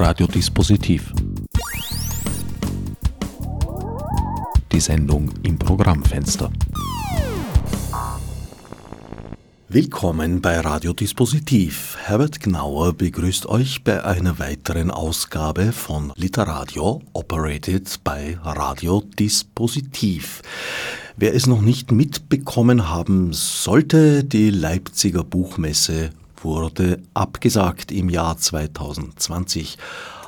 Radiodispositiv. Die Sendung im Programmfenster. Willkommen bei Radiodispositiv. Herbert Gnauer begrüßt euch bei einer weiteren Ausgabe von Literadio, operated bei Radiodispositiv. Wer es noch nicht mitbekommen haben sollte, die Leipziger Buchmesse wurde abgesagt im Jahr 2020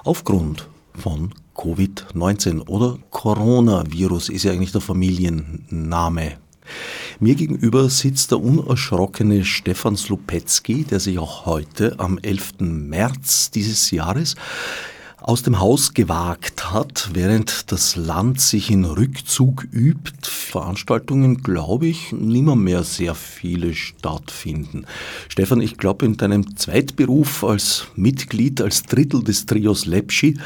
aufgrund von Covid-19 oder Coronavirus ist ja eigentlich der Familienname mir gegenüber sitzt der unerschrockene Stefan Slupetzky, der sich auch heute am 11. März dieses Jahres aus dem Haus gewagt hat, während das Land sich in Rückzug übt. Veranstaltungen, glaube ich, nimmer mehr sehr viele stattfinden. Stefan, ich glaube, in deinem Zweitberuf als Mitglied, als Drittel des Trios Lepschi,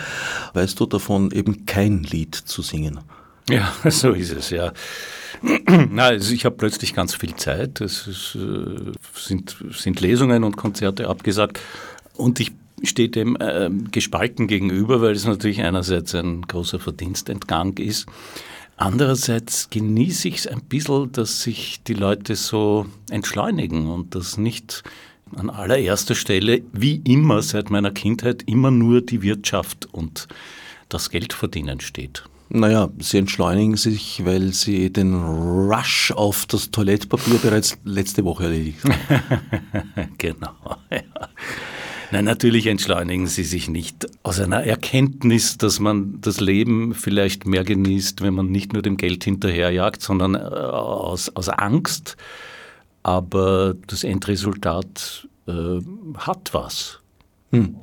weißt du davon eben kein Lied zu singen. Ja, so ist es, ja. Also ich habe plötzlich ganz viel Zeit. Es ist, äh, sind, sind Lesungen und Konzerte abgesagt. Und ich stehe dem äh, gespalten gegenüber, weil es natürlich einerseits ein großer Verdienstentgang ist. Andererseits genieße ich es ein bisschen, dass sich die Leute so entschleunigen und dass nicht an allererster Stelle, wie immer seit meiner Kindheit, immer nur die Wirtschaft und das Geldverdienen steht. Naja, sie entschleunigen sich, weil sie den Rush auf das Toilettpapier bereits letzte Woche erledigt haben. genau. Ja. Nein, natürlich entschleunigen sie sich nicht aus einer Erkenntnis, dass man das Leben vielleicht mehr genießt, wenn man nicht nur dem Geld hinterherjagt, sondern äh, aus, aus Angst. Aber das Endresultat äh, hat was. Hm.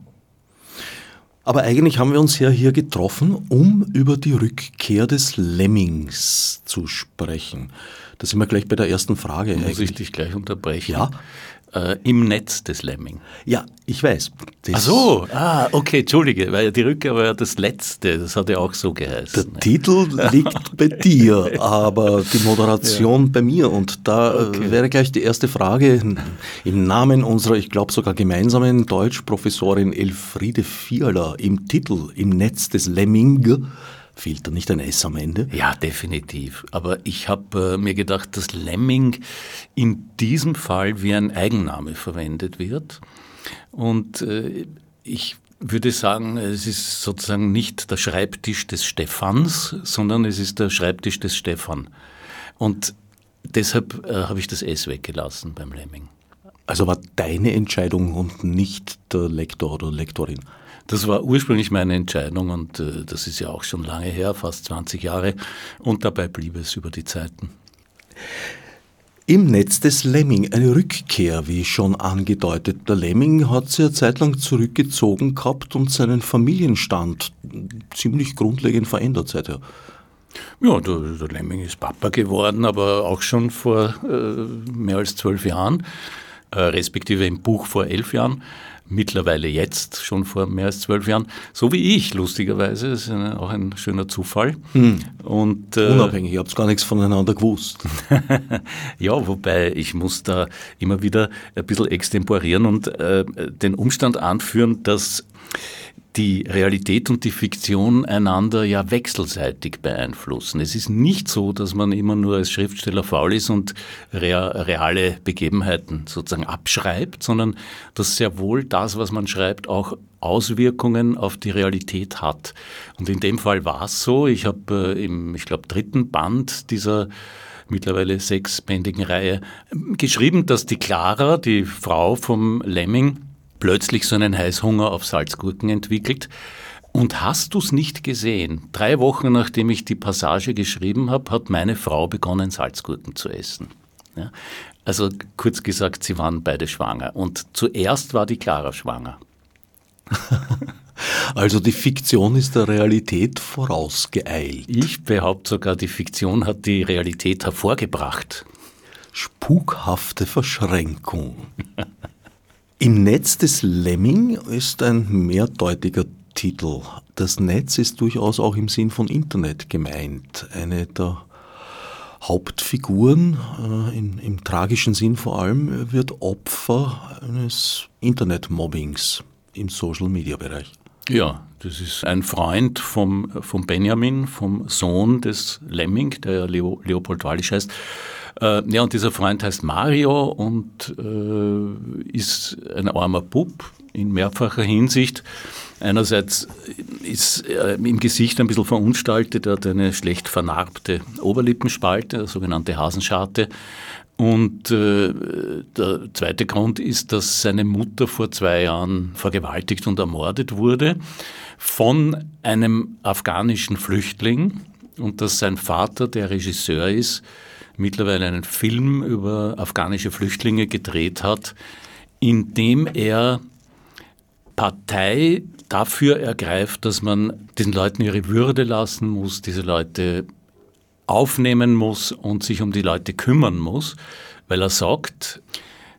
Aber eigentlich haben wir uns ja hier getroffen, um über die Rückkehr des Lemmings zu sprechen. Da sind wir gleich bei der ersten Frage. Muss eigentlich. ich dich gleich unterbrechen? Ja äh, im Netz des Lemming. Ja, ich weiß. Das Ach so, ah, okay, entschuldige, weil die Rückkehr war ja das Letzte, das hat ja auch so geheißen. Der? Titel liegt bei dir, aber die Moderation ja. bei mir. Und da äh, okay. wäre gleich die erste Frage im Namen unserer, ich glaube sogar gemeinsamen Deutschprofessorin Elfriede Vierler im Titel Im Netz des Lemming Fehlt da nicht ein S am Ende? Ja, definitiv. Aber ich habe äh, mir gedacht, dass Lemming in diesem Fall wie ein Eigenname verwendet wird. Und äh, ich würde sagen, es ist sozusagen nicht der Schreibtisch des Stephans, sondern es ist der Schreibtisch des Stefan. Und deshalb äh, habe ich das S weggelassen beim Lemming. Also war deine Entscheidung und nicht der Lektor oder Lektorin? Das war ursprünglich meine Entscheidung und äh, das ist ja auch schon lange her, fast 20 Jahre. Und dabei blieb es über die Zeiten. Im Netz des Lemming, eine Rückkehr, wie schon angedeutet. Der Lemming hat sich eine Zeit lang zurückgezogen gehabt und seinen Familienstand ziemlich grundlegend verändert seither. Ja, der, der Lemming ist Papa geworden, aber auch schon vor äh, mehr als zwölf Jahren, äh, respektive im Buch vor elf Jahren mittlerweile jetzt, schon vor mehr als zwölf Jahren, so wie ich, lustigerweise. Das ist auch ein schöner Zufall. Hm. Und, äh, Unabhängig, ihr habt gar nichts voneinander gewusst. ja, wobei ich muss da immer wieder ein bisschen extemporieren und äh, den Umstand anführen, dass die Realität und die Fiktion einander ja wechselseitig beeinflussen. Es ist nicht so, dass man immer nur als Schriftsteller faul ist und reale Begebenheiten sozusagen abschreibt, sondern dass sehr wohl das, was man schreibt, auch Auswirkungen auf die Realität hat. Und in dem Fall war es so. Ich habe äh, im, ich glaube, dritten Band dieser mittlerweile sechsbändigen Reihe geschrieben, dass die Clara, die Frau vom Lemming, plötzlich so einen Heißhunger auf Salzgurken entwickelt. Und hast du es nicht gesehen? Drei Wochen nachdem ich die Passage geschrieben habe, hat meine Frau begonnen, Salzgurken zu essen. Ja? Also kurz gesagt, sie waren beide schwanger. Und zuerst war die Clara schwanger. Also die Fiktion ist der Realität vorausgeeilt. Ich behaupte sogar, die Fiktion hat die Realität hervorgebracht. Spukhafte Verschränkung. Im Netz des Lemming ist ein mehrdeutiger Titel. Das Netz ist durchaus auch im Sinn von Internet gemeint. Eine der Hauptfiguren, äh, in, im tragischen Sinn vor allem, wird Opfer eines Internetmobbings im Social-Media-Bereich. Ja, das ist ein Freund vom, vom Benjamin, vom Sohn des Lemming, der Leo, Leopold Wallisch heißt. Äh, ja, und dieser Freund heißt Mario und äh, ist ein armer Bub in mehrfacher Hinsicht. Einerseits ist er im Gesicht ein bisschen verunstaltet, er hat eine schlecht vernarbte Oberlippenspalte, eine sogenannte Hasenscharte. Und äh, der zweite Grund ist, dass seine Mutter vor zwei Jahren vergewaltigt und ermordet wurde von einem afghanischen Flüchtling und dass sein Vater, der Regisseur ist, mittlerweile einen Film über afghanische Flüchtlinge gedreht hat, in dem er Partei dafür ergreift, dass man diesen Leuten ihre Würde lassen muss, diese Leute aufnehmen muss und sich um die Leute kümmern muss, weil er sagt,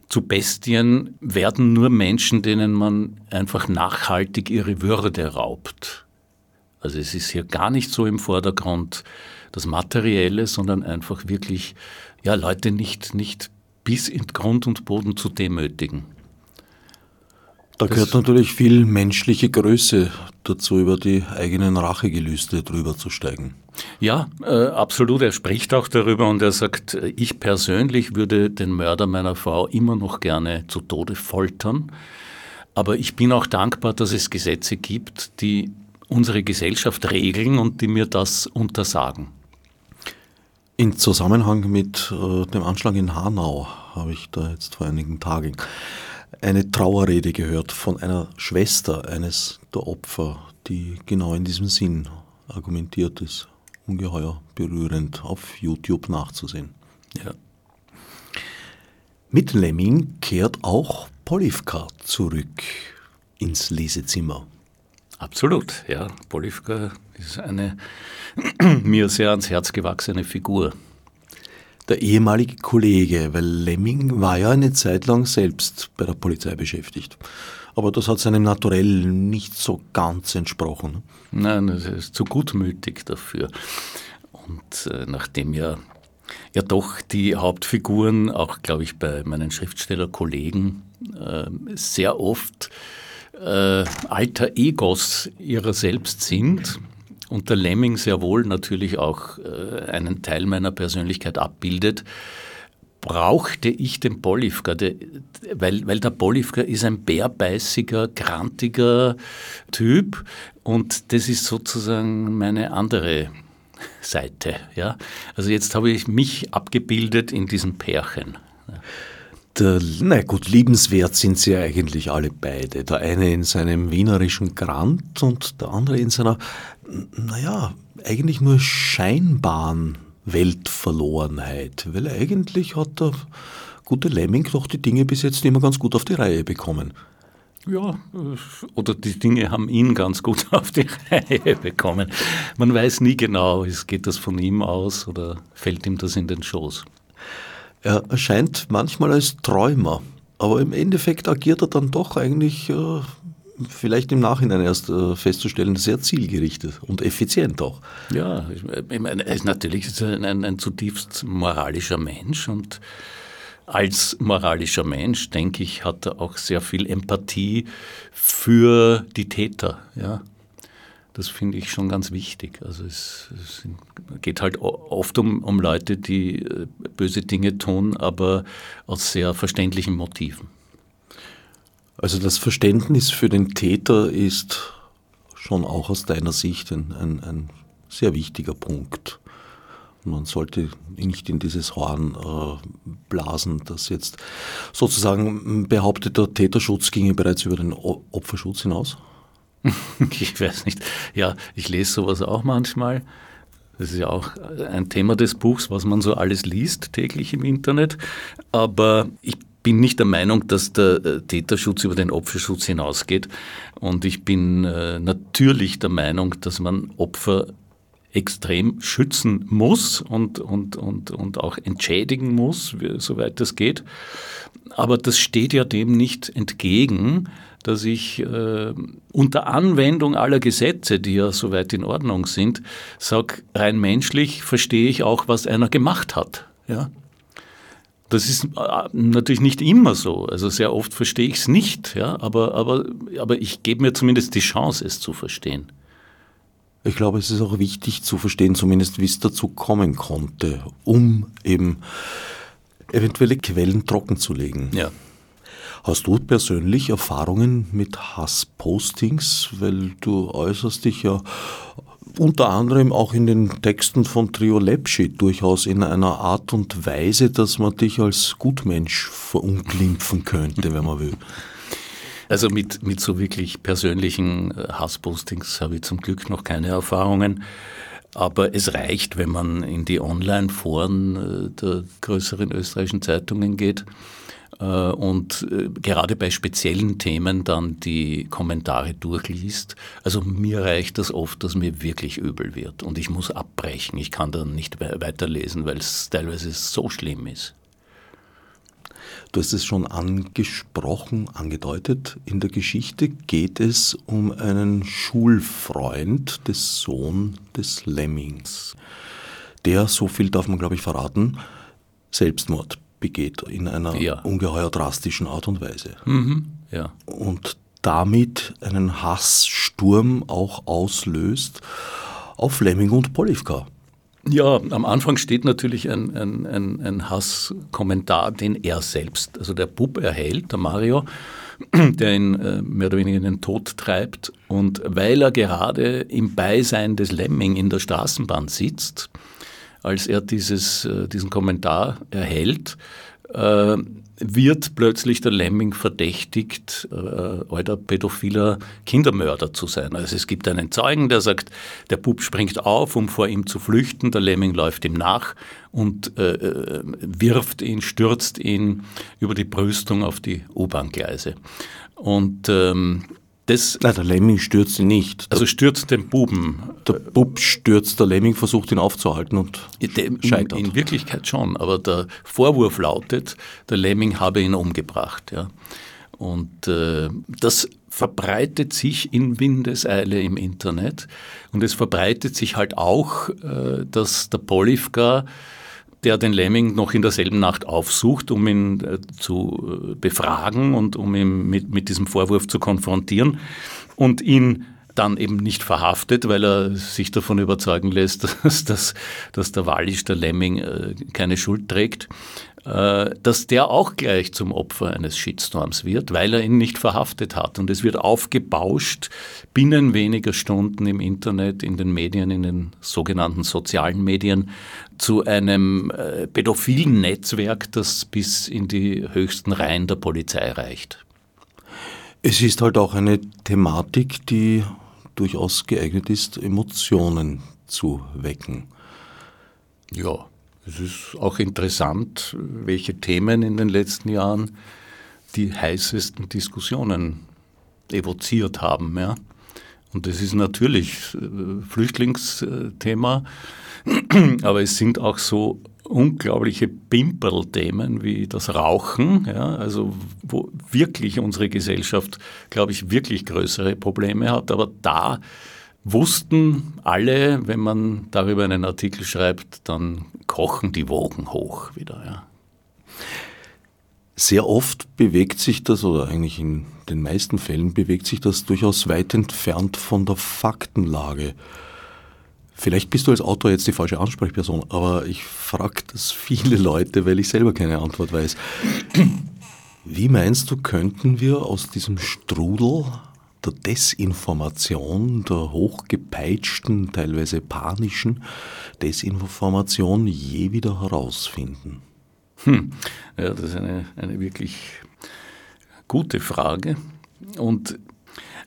zu Bestien werden nur Menschen, denen man einfach nachhaltig ihre Würde raubt. Also es ist hier gar nicht so im Vordergrund das Materielle, sondern einfach wirklich ja, Leute nicht, nicht bis in Grund und Boden zu demütigen. Da gehört natürlich viel menschliche Größe dazu, über die eigenen Rachegelüste drüber zu steigen. Ja, äh, absolut. Er spricht auch darüber und er sagt, ich persönlich würde den Mörder meiner Frau immer noch gerne zu Tode foltern. Aber ich bin auch dankbar, dass es Gesetze gibt, die unsere Gesellschaft regeln und die mir das untersagen. In Zusammenhang mit äh, dem Anschlag in Hanau habe ich da jetzt vor einigen Tagen eine Trauerrede gehört von einer Schwester eines der Opfer, die genau in diesem Sinn argumentiert ist. Ungeheuer berührend auf YouTube nachzusehen. Ja. Mit Lemming kehrt auch Polivka zurück ins Lesezimmer. Absolut, ja. Polivka ist eine mir sehr ans Herz gewachsene Figur der ehemalige Kollege, weil Lemming war ja eine Zeit lang selbst bei der Polizei beschäftigt. Aber das hat seinem Naturell nicht so ganz entsprochen. Nein, er ist zu gutmütig dafür. Und äh, nachdem ja, ja doch die Hauptfiguren, auch glaube ich bei meinen Schriftstellerkollegen, äh, sehr oft äh, alter Egos ihrer selbst sind, und der Lemming sehr wohl natürlich auch äh, einen Teil meiner Persönlichkeit abbildet, brauchte ich den Polivka, weil, weil der Polivka ist ein bärbeißiger, grantiger Typ und das ist sozusagen meine andere Seite. Ja? Also jetzt habe ich mich abgebildet in diesem Pärchen. Der, na gut, liebenswert sind sie eigentlich alle beide. Der eine in seinem wienerischen Grant und der andere in seiner naja, eigentlich nur scheinbaren Weltverlorenheit, weil eigentlich hat der gute Lemming doch die Dinge bis jetzt immer ganz gut auf die Reihe bekommen. Ja, oder die Dinge haben ihn ganz gut auf die Reihe bekommen. Man weiß nie genau, geht das von ihm aus oder fällt ihm das in den Schoß. Er erscheint manchmal als Träumer, aber im Endeffekt agiert er dann doch eigentlich äh, vielleicht im Nachhinein erst äh, festzustellen, sehr zielgerichtet und effizient auch. Ja, ich meine, er ist natürlich ein, ein, ein zutiefst moralischer Mensch und als moralischer Mensch, denke ich, hat er auch sehr viel Empathie für die Täter. Ja. Das finde ich schon ganz wichtig. Also es, es, geht halt oft um, um Leute, die äh, böse Dinge tun, aber aus sehr verständlichen Motiven. Also das Verständnis für den Täter ist schon auch aus deiner Sicht ein, ein, ein sehr wichtiger Punkt. Man sollte nicht in dieses Horn äh, blasen, dass jetzt sozusagen behauptet, der Täterschutz ginge bereits über den Opferschutz hinaus. ich weiß nicht. Ja, ich lese sowas auch manchmal. Das ist ja auch ein Thema des Buchs, was man so alles liest täglich im Internet. Aber ich bin nicht der Meinung, dass der äh, Täterschutz über den Opferschutz hinausgeht. Und ich bin äh, natürlich der Meinung, dass man Opfer extrem schützen muss und, und, und, und auch entschädigen muss, soweit das geht. Aber das steht ja dem nicht entgegen, dass ich äh, unter Anwendung aller Gesetze, die ja soweit in Ordnung sind, sage, rein menschlich verstehe ich auch, was einer gemacht hat. Ja? Das ist äh, natürlich nicht immer so. Also sehr oft verstehe ich es nicht, ja, aber, aber, aber ich gebe mir zumindest die Chance, es zu verstehen. Ich glaube, es ist auch wichtig zu verstehen, zumindest wie es dazu kommen konnte, um eben eventuelle Quellen trocken zu legen. Ja. Hast du persönlich Erfahrungen mit Hasspostings? Weil du äußerst dich ja unter anderem auch in den Texten von Trio Lepschi durchaus in einer Art und Weise, dass man dich als Gutmensch verunglimpfen könnte, wenn man will. Also mit, mit so wirklich persönlichen äh, Hasspostings habe ich zum Glück noch keine Erfahrungen. Aber es reicht, wenn man in die Online-Foren äh, der größeren österreichischen Zeitungen geht und äh, gerade bei speziellen Themen dann die Kommentare durchliest. Also mir reicht das oft, dass mir wirklich übel wird und ich muss abbrechen. Ich kann dann nicht weiterlesen, weil es teilweise so schlimm ist. Du hast es schon angesprochen, angedeutet. In der Geschichte geht es um einen Schulfreund des Sohn des Lemmings, der, so viel darf man glaube ich verraten, Selbstmord begeht in einer ja. ungeheuer drastischen Art und Weise. Mhm. Ja. Und damit einen Hasssturm auch auslöst auf Lemming und Polivka. Ja, am Anfang steht natürlich ein, ein, ein, ein Hasskommentar, den er selbst, also der Bub erhält, der Mario, der ihn äh, mehr oder weniger in den Tod treibt. Und weil er gerade im Beisein des Lemming in der Straßenbahn sitzt, als er dieses, äh, diesen Kommentar erhält, äh, wird plötzlich der Lemming verdächtigt, äh, alter pädophiler Kindermörder zu sein. Also es gibt einen Zeugen, der sagt, der Bub springt auf, um vor ihm zu flüchten, der Lemming läuft ihm nach und äh, äh wirft ihn, stürzt ihn über die Brüstung auf die U-Bahn-Gleise. Und ähm, das, Nein, der Lemming stürzt ihn nicht. Also stürzt den Buben. Der Bub stürzt, der Lemming versucht ihn aufzuhalten und scheitert. In, in Wirklichkeit schon, aber der Vorwurf lautet, der Lemming habe ihn umgebracht. Ja. Und äh, das verbreitet sich in Windeseile im Internet und es verbreitet sich halt auch, äh, dass der Polivka der den Lemming noch in derselben Nacht aufsucht, um ihn äh, zu äh, befragen und um ihn mit, mit diesem Vorwurf zu konfrontieren und ihn dann eben nicht verhaftet, weil er sich davon überzeugen lässt, dass, dass, dass der Wallisch, der Lemming, äh, keine Schuld trägt. Äh, dass der auch gleich zum Opfer eines Shitstorms wird, weil er ihn nicht verhaftet hat. Und es wird aufgebauscht binnen weniger Stunden im Internet, in den Medien, in den sogenannten sozialen Medien zu einem äh, pädophilen Netzwerk, das bis in die höchsten Reihen der Polizei reicht. Es ist halt auch eine Thematik, die durchaus geeignet ist, Emotionen zu wecken. Ja, es ist auch interessant, welche Themen in den letzten Jahren die heißesten Diskussionen evoziert haben. Ja. Und das ist natürlich äh, Flüchtlingsthema, aber es sind auch so unglaubliche Pimperl-Themen wie das Rauchen, ja, also wo wirklich unsere Gesellschaft, glaube ich, wirklich größere Probleme hat. Aber da wussten alle, wenn man darüber einen Artikel schreibt, dann kochen die Wogen hoch wieder. Ja. Sehr oft bewegt sich das, oder eigentlich in den meisten Fällen bewegt sich das durchaus weit entfernt von der Faktenlage. Vielleicht bist du als Autor jetzt die falsche Ansprechperson, aber ich frage das viele Leute, weil ich selber keine Antwort weiß. Wie meinst du, könnten wir aus diesem Strudel der Desinformation, der hochgepeitschten, teilweise panischen Desinformation je wieder herausfinden? Hm. Ja, das ist eine, eine wirklich gute Frage. Und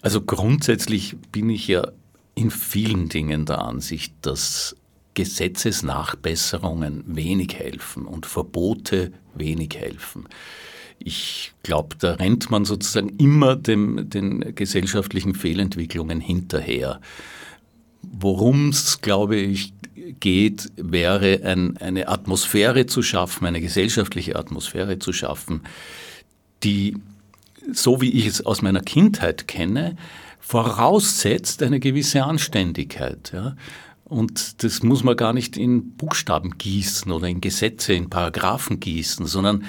also grundsätzlich bin ich ja in vielen Dingen der Ansicht, dass Gesetzesnachbesserungen wenig helfen und Verbote wenig helfen. Ich glaube, da rennt man sozusagen immer dem, den gesellschaftlichen Fehlentwicklungen hinterher. Worum es, glaube ich, geht, wäre ein, eine Atmosphäre zu schaffen, eine gesellschaftliche Atmosphäre zu schaffen, die, so wie ich es aus meiner Kindheit kenne, voraussetzt eine gewisse Anständigkeit. Ja? Und das muss man gar nicht in Buchstaben gießen oder in Gesetze, in Paragraphen gießen, sondern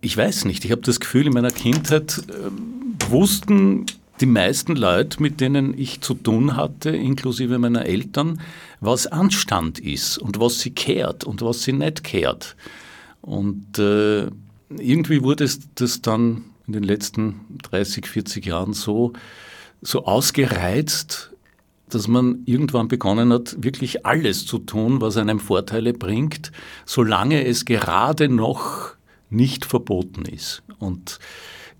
ich weiß nicht, ich habe das Gefühl, in meiner Kindheit äh, wussten die meisten Leute, mit denen ich zu tun hatte, inklusive meiner Eltern, was Anstand ist und was sie kehrt und was sie nicht kehrt. Und äh, irgendwie wurde es das dann in den letzten 30, 40 Jahren so, so ausgereizt, dass man irgendwann begonnen hat, wirklich alles zu tun, was einem Vorteile bringt, solange es gerade noch nicht verboten ist. Und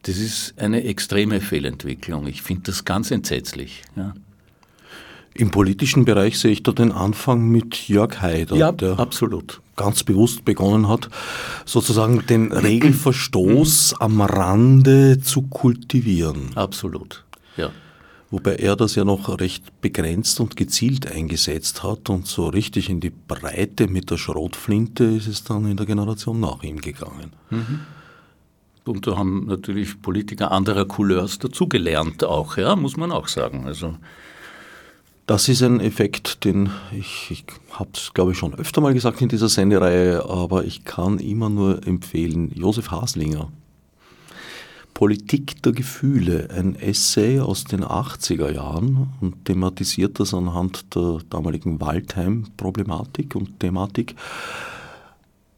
das ist eine extreme Fehlentwicklung. Ich finde das ganz entsetzlich. Ja. Im politischen Bereich sehe ich da den Anfang mit Jörg Haider, ja, der absolut. ganz bewusst begonnen hat, sozusagen den Regelverstoß am Rande zu kultivieren. Absolut, ja. Wobei er das ja noch recht begrenzt und gezielt eingesetzt hat und so richtig in die Breite mit der Schrotflinte ist es dann in der Generation nach ihm gegangen. Mhm. Und da haben natürlich Politiker anderer Couleurs dazugelernt auch, ja, muss man auch sagen. Also das ist ein Effekt, den ich, ich habe es, glaube ich, schon öfter mal gesagt in dieser Sendereihe, aber ich kann immer nur empfehlen, Josef Haslinger, Politik der Gefühle, ein Essay aus den 80er Jahren und thematisiert das anhand der damaligen Waldheim-Problematik und Thematik,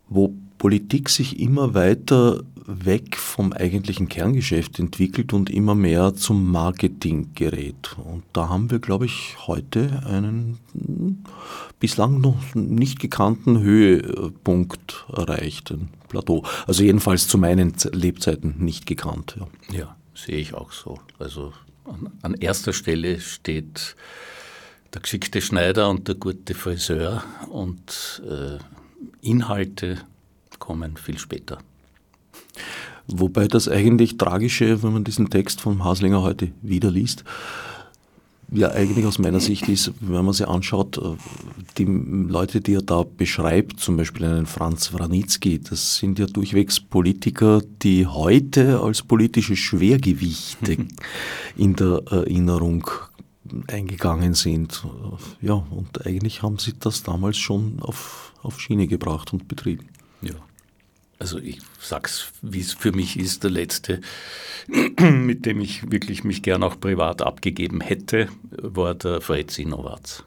wo Politik sich immer weiter weg vom eigentlichen Kerngeschäft entwickelt und immer mehr zum Marketing gerät. Und da haben wir, glaube ich, heute einen bislang noch nicht gekannten Höhepunkt erreicht, ein Plateau. Also jedenfalls zu meinen Lebzeiten nicht gekannt. Ja, ja sehe ich auch so. Also an, an erster Stelle steht der geschickte Schneider und der gute Friseur und äh, Inhalte kommen viel später. Wobei das eigentlich Tragische, wenn man diesen Text von Haslinger heute wieder liest, ja eigentlich aus meiner Sicht ist, wenn man sich anschaut, äh, die Leute, die er da beschreibt, zum Beispiel einen Franz Wranitzky, das sind ja durchwegs Politiker, die heute als politische Schwergewichte in der Erinnerung eingegangen sind. Ja, und eigentlich haben sie das damals schon auf, auf Schiene gebracht und betrieben. Ja also ich sag's, wie es für mich ist, der letzte, mit dem ich wirklich mich gern auch privat abgegeben hätte, war der Fred Sinowatz.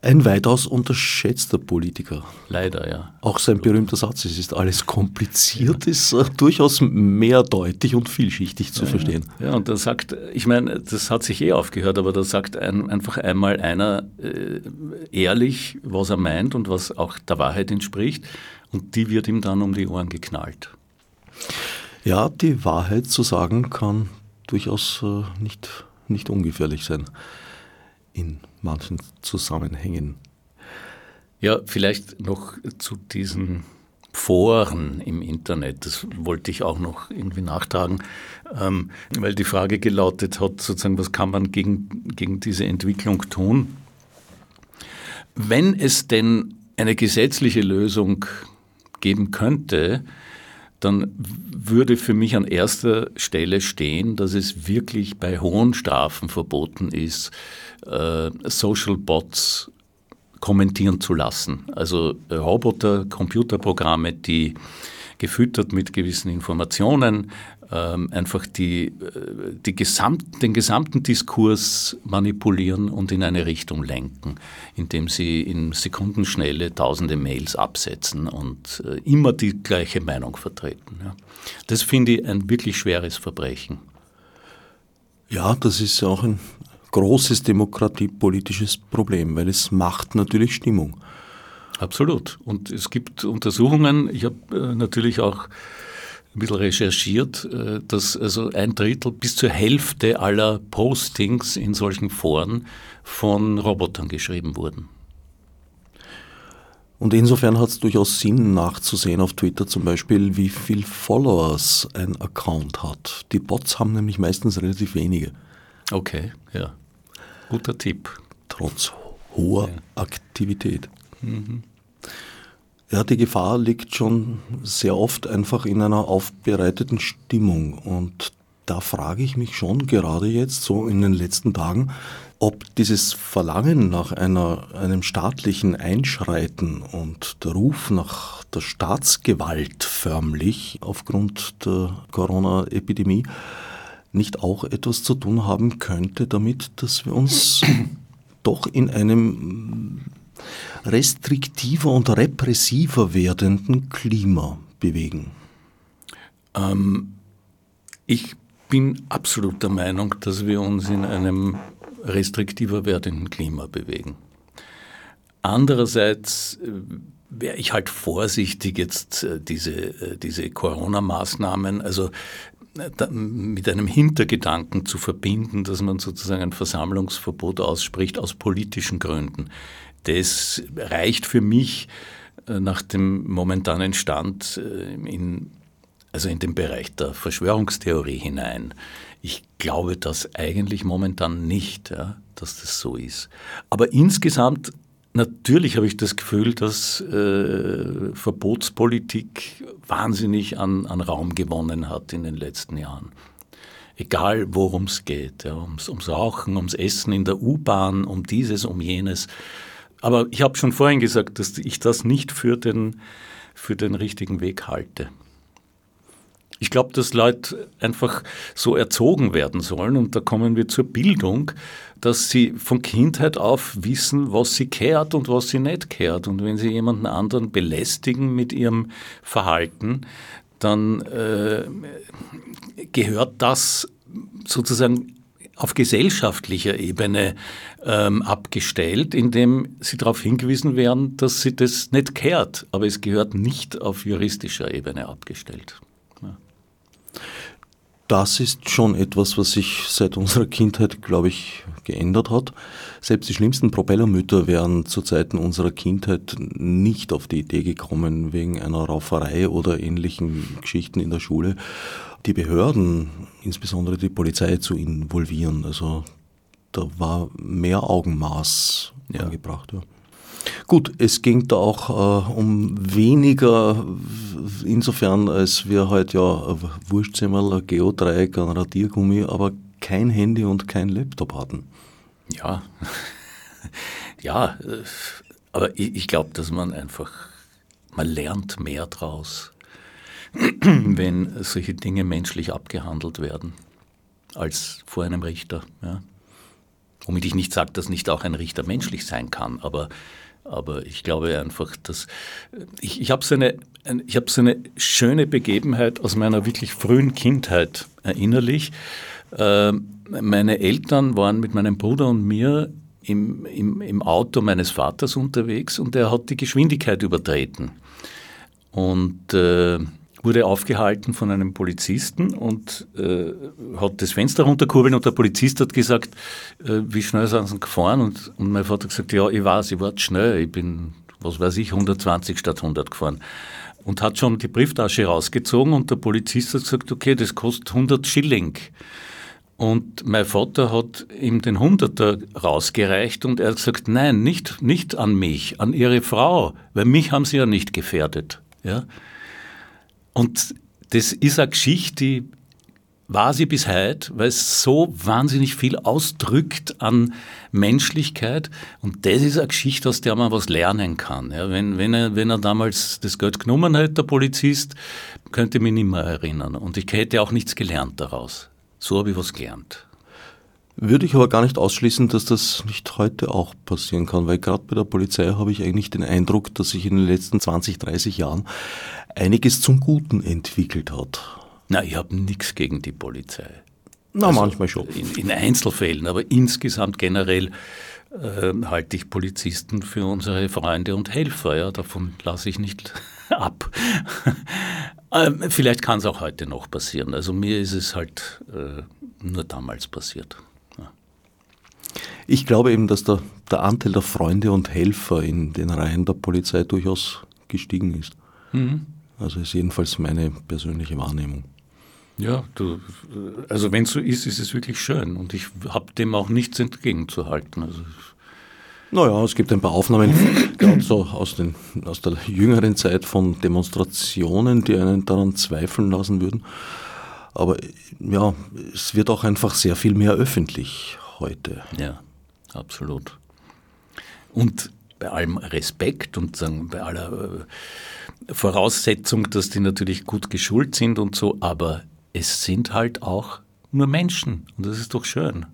Ein weitaus unterschätzter Politiker. Leider, ja. Auch sein berühmter Satz, es ist alles kompliziert, ja. ist äh, durchaus mehrdeutig und vielschichtig zu ja, verstehen. Ja, und da sagt, ich meine, das hat sich eh aufgehört, aber da sagt ein, einfach einmal einer äh, ehrlich, was er meint und was auch der Wahrheit entspricht, und die wird ihm dann um die Ohren geknallt. Ja, die Wahrheit zu sagen kann durchaus äh, nicht, nicht ungefährlich sein in manchen Zusammenhängen. Ja, vielleicht noch zu diesen Foren im Internet, das wollte ich auch noch irgendwie nachtragen, ähm, weil die Frage gelautet hat, sozusagen, was kann man gegen, gegen diese Entwicklung tun? Wenn es denn eine gesetzliche Lösung geben könnte, dann würde für mich an erster Stelle stehen, dass es wirklich bei hohen Strafen verboten ist, äh, Social Bots kommentieren zu lassen. Also äh, Roboter, Computerprogramme, die gefüttert mit gewissen Informationen ähm, einfach die, äh, die gesamt, den gesamten Diskurs manipulieren und in eine Richtung lenken, indem sie in Sekundenschnelle tausende Mails absetzen und immer die gleiche Meinung vertreten. Das finde ich ein wirklich schweres Verbrechen. Ja, das ist auch ein großes demokratiepolitisches Problem, weil es macht natürlich Stimmung. Absolut. Und es gibt Untersuchungen, ich habe äh, natürlich auch ein bisschen recherchiert, äh, dass also ein Drittel bis zur Hälfte aller Postings in solchen Foren von Robotern geschrieben wurden. Und insofern hat es durchaus Sinn nachzusehen auf Twitter zum Beispiel, wie viel Followers ein Account hat. Die Bots haben nämlich meistens relativ wenige. Okay, ja. Guter Tipp. Trotz hoher ja. Aktivität. Mhm. Ja, die Gefahr liegt schon sehr oft einfach in einer aufbereiteten Stimmung und da frage ich mich schon gerade jetzt, so in den letzten Tagen, ob dieses Verlangen nach einer, einem staatlichen Einschreiten und der Ruf nach der Staatsgewalt förmlich aufgrund der Corona-Epidemie nicht auch etwas zu tun haben könnte damit, dass wir uns doch in einem restriktiver und repressiver werdenden Klima bewegen? Ähm, ich bin absolut der Meinung, dass wir uns in einem restriktiver werdenden Klima bewegen. Andererseits äh, wäre ich halt vorsichtig jetzt äh, diese, äh, diese Corona-Maßnahmen, also mit einem Hintergedanken zu verbinden, dass man sozusagen ein Versammlungsverbot ausspricht aus politischen Gründen. Das reicht für mich nach dem momentanen Stand in, also in den Bereich der Verschwörungstheorie hinein. Ich glaube das eigentlich momentan nicht, ja, dass das so ist. Aber insgesamt, natürlich habe ich das Gefühl, dass äh, Verbotspolitik wahnsinnig an, an Raum gewonnen hat in den letzten Jahren egal worum es geht, ja, ums, ums Rauchen, ums Essen in der U-Bahn, um dieses, um jenes. Aber ich habe schon vorhin gesagt, dass ich das nicht für den, für den richtigen Weg halte. Ich glaube, dass Leute einfach so erzogen werden sollen und da kommen wir zur Bildung, dass sie von Kindheit auf wissen, was sie kehrt und was sie nicht kehrt. Und wenn sie jemanden anderen belästigen mit ihrem Verhalten, dann äh, gehört das sozusagen auf gesellschaftlicher Ebene ähm, abgestellt, indem sie darauf hingewiesen werden, dass sie das nicht kehrt. Aber es gehört nicht auf juristischer Ebene abgestellt das ist schon etwas, was sich seit unserer Kindheit, glaube ich, geändert hat. Selbst die schlimmsten Propellermütter wären zu Zeiten unserer Kindheit nicht auf die Idee gekommen, wegen einer Rauferei oder ähnlichen Geschichten in der Schule, die Behörden, insbesondere die Polizei, zu involvieren. Also da war mehr Augenmaß ja. angebracht. Ja. Gut, es ging da auch äh, um weniger, insofern, als wir halt ja ein Wurstzimmer, ein Geodreieck, ein Radiergummi, aber kein Handy und kein Laptop hatten. Ja, ja, äh, aber ich, ich glaube, dass man einfach, man lernt mehr draus, wenn solche Dinge menschlich abgehandelt werden, als vor einem Richter. Ja. Womit ich nicht sage, dass nicht auch ein Richter menschlich sein kann, aber aber ich glaube einfach, dass ich, ich habe so, eine, ich hab so eine schöne Begebenheit aus meiner wirklich frühen Kindheit erinnerlich. Äh, meine Eltern waren mit meinem Bruder und mir im, im, im Auto meines Vaters unterwegs und er hat die Geschwindigkeit übertreten. Und äh, wurde aufgehalten von einem Polizisten und äh, hat das Fenster runterkurbeln und der Polizist hat gesagt, äh, wie schnell sind Sie gefahren? Und, und mein Vater hat gesagt, ja, ich weiß, ich war schnell, ich bin, was weiß ich, 120 statt 100 gefahren. Und hat schon die Brieftasche rausgezogen und der Polizist hat gesagt, okay, das kostet 100 Schilling. Und mein Vater hat ihm den Hunderter rausgereicht und er hat gesagt, nein, nicht, nicht an mich, an Ihre Frau, weil mich haben Sie ja nicht gefährdet. Ja? Und das ist eine Geschichte, die war sie bis heute, weil es so wahnsinnig viel ausdrückt an Menschlichkeit. Und das ist eine Geschichte, aus der man was lernen kann. Ja, wenn, wenn, er, wenn er damals das Geld genommen hätte, der Polizist, könnte mich nicht mehr erinnern. Und ich hätte auch nichts gelernt daraus. So habe ich was gelernt. Würde ich aber gar nicht ausschließen, dass das nicht heute auch passieren kann, weil gerade bei der Polizei habe ich eigentlich den Eindruck, dass sich in den letzten 20, 30 Jahren einiges zum Guten entwickelt hat. Na, ich habe nichts gegen die Polizei. Na, also manchmal schon. In, in, Einzelfällen, aber insgesamt generell äh, halte ich Polizisten für unsere Freunde und Helfer. Ja, davon lasse ich nicht ab. ähm, vielleicht kann es auch heute noch passieren. Also mir ist es halt äh, nur damals passiert. Ich glaube eben, dass der, der Anteil der Freunde und Helfer in den Reihen der Polizei durchaus gestiegen ist. Mhm. Also ist jedenfalls meine persönliche Wahrnehmung. Ja, du, also wenn es so ist, ist es wirklich schön und ich habe dem auch nichts entgegenzuhalten. Also naja, es gibt ein paar Aufnahmen, gerade so aus, den, aus der jüngeren Zeit von Demonstrationen, die einen daran zweifeln lassen würden. Aber ja, es wird auch einfach sehr viel mehr öffentlich heute. Ja, absolut. Und bei allem Respekt und sagen, bei aller äh, Voraussetzung, dass die natürlich gut geschult sind und so, aber es sind halt auch nur Menschen und das ist doch schön.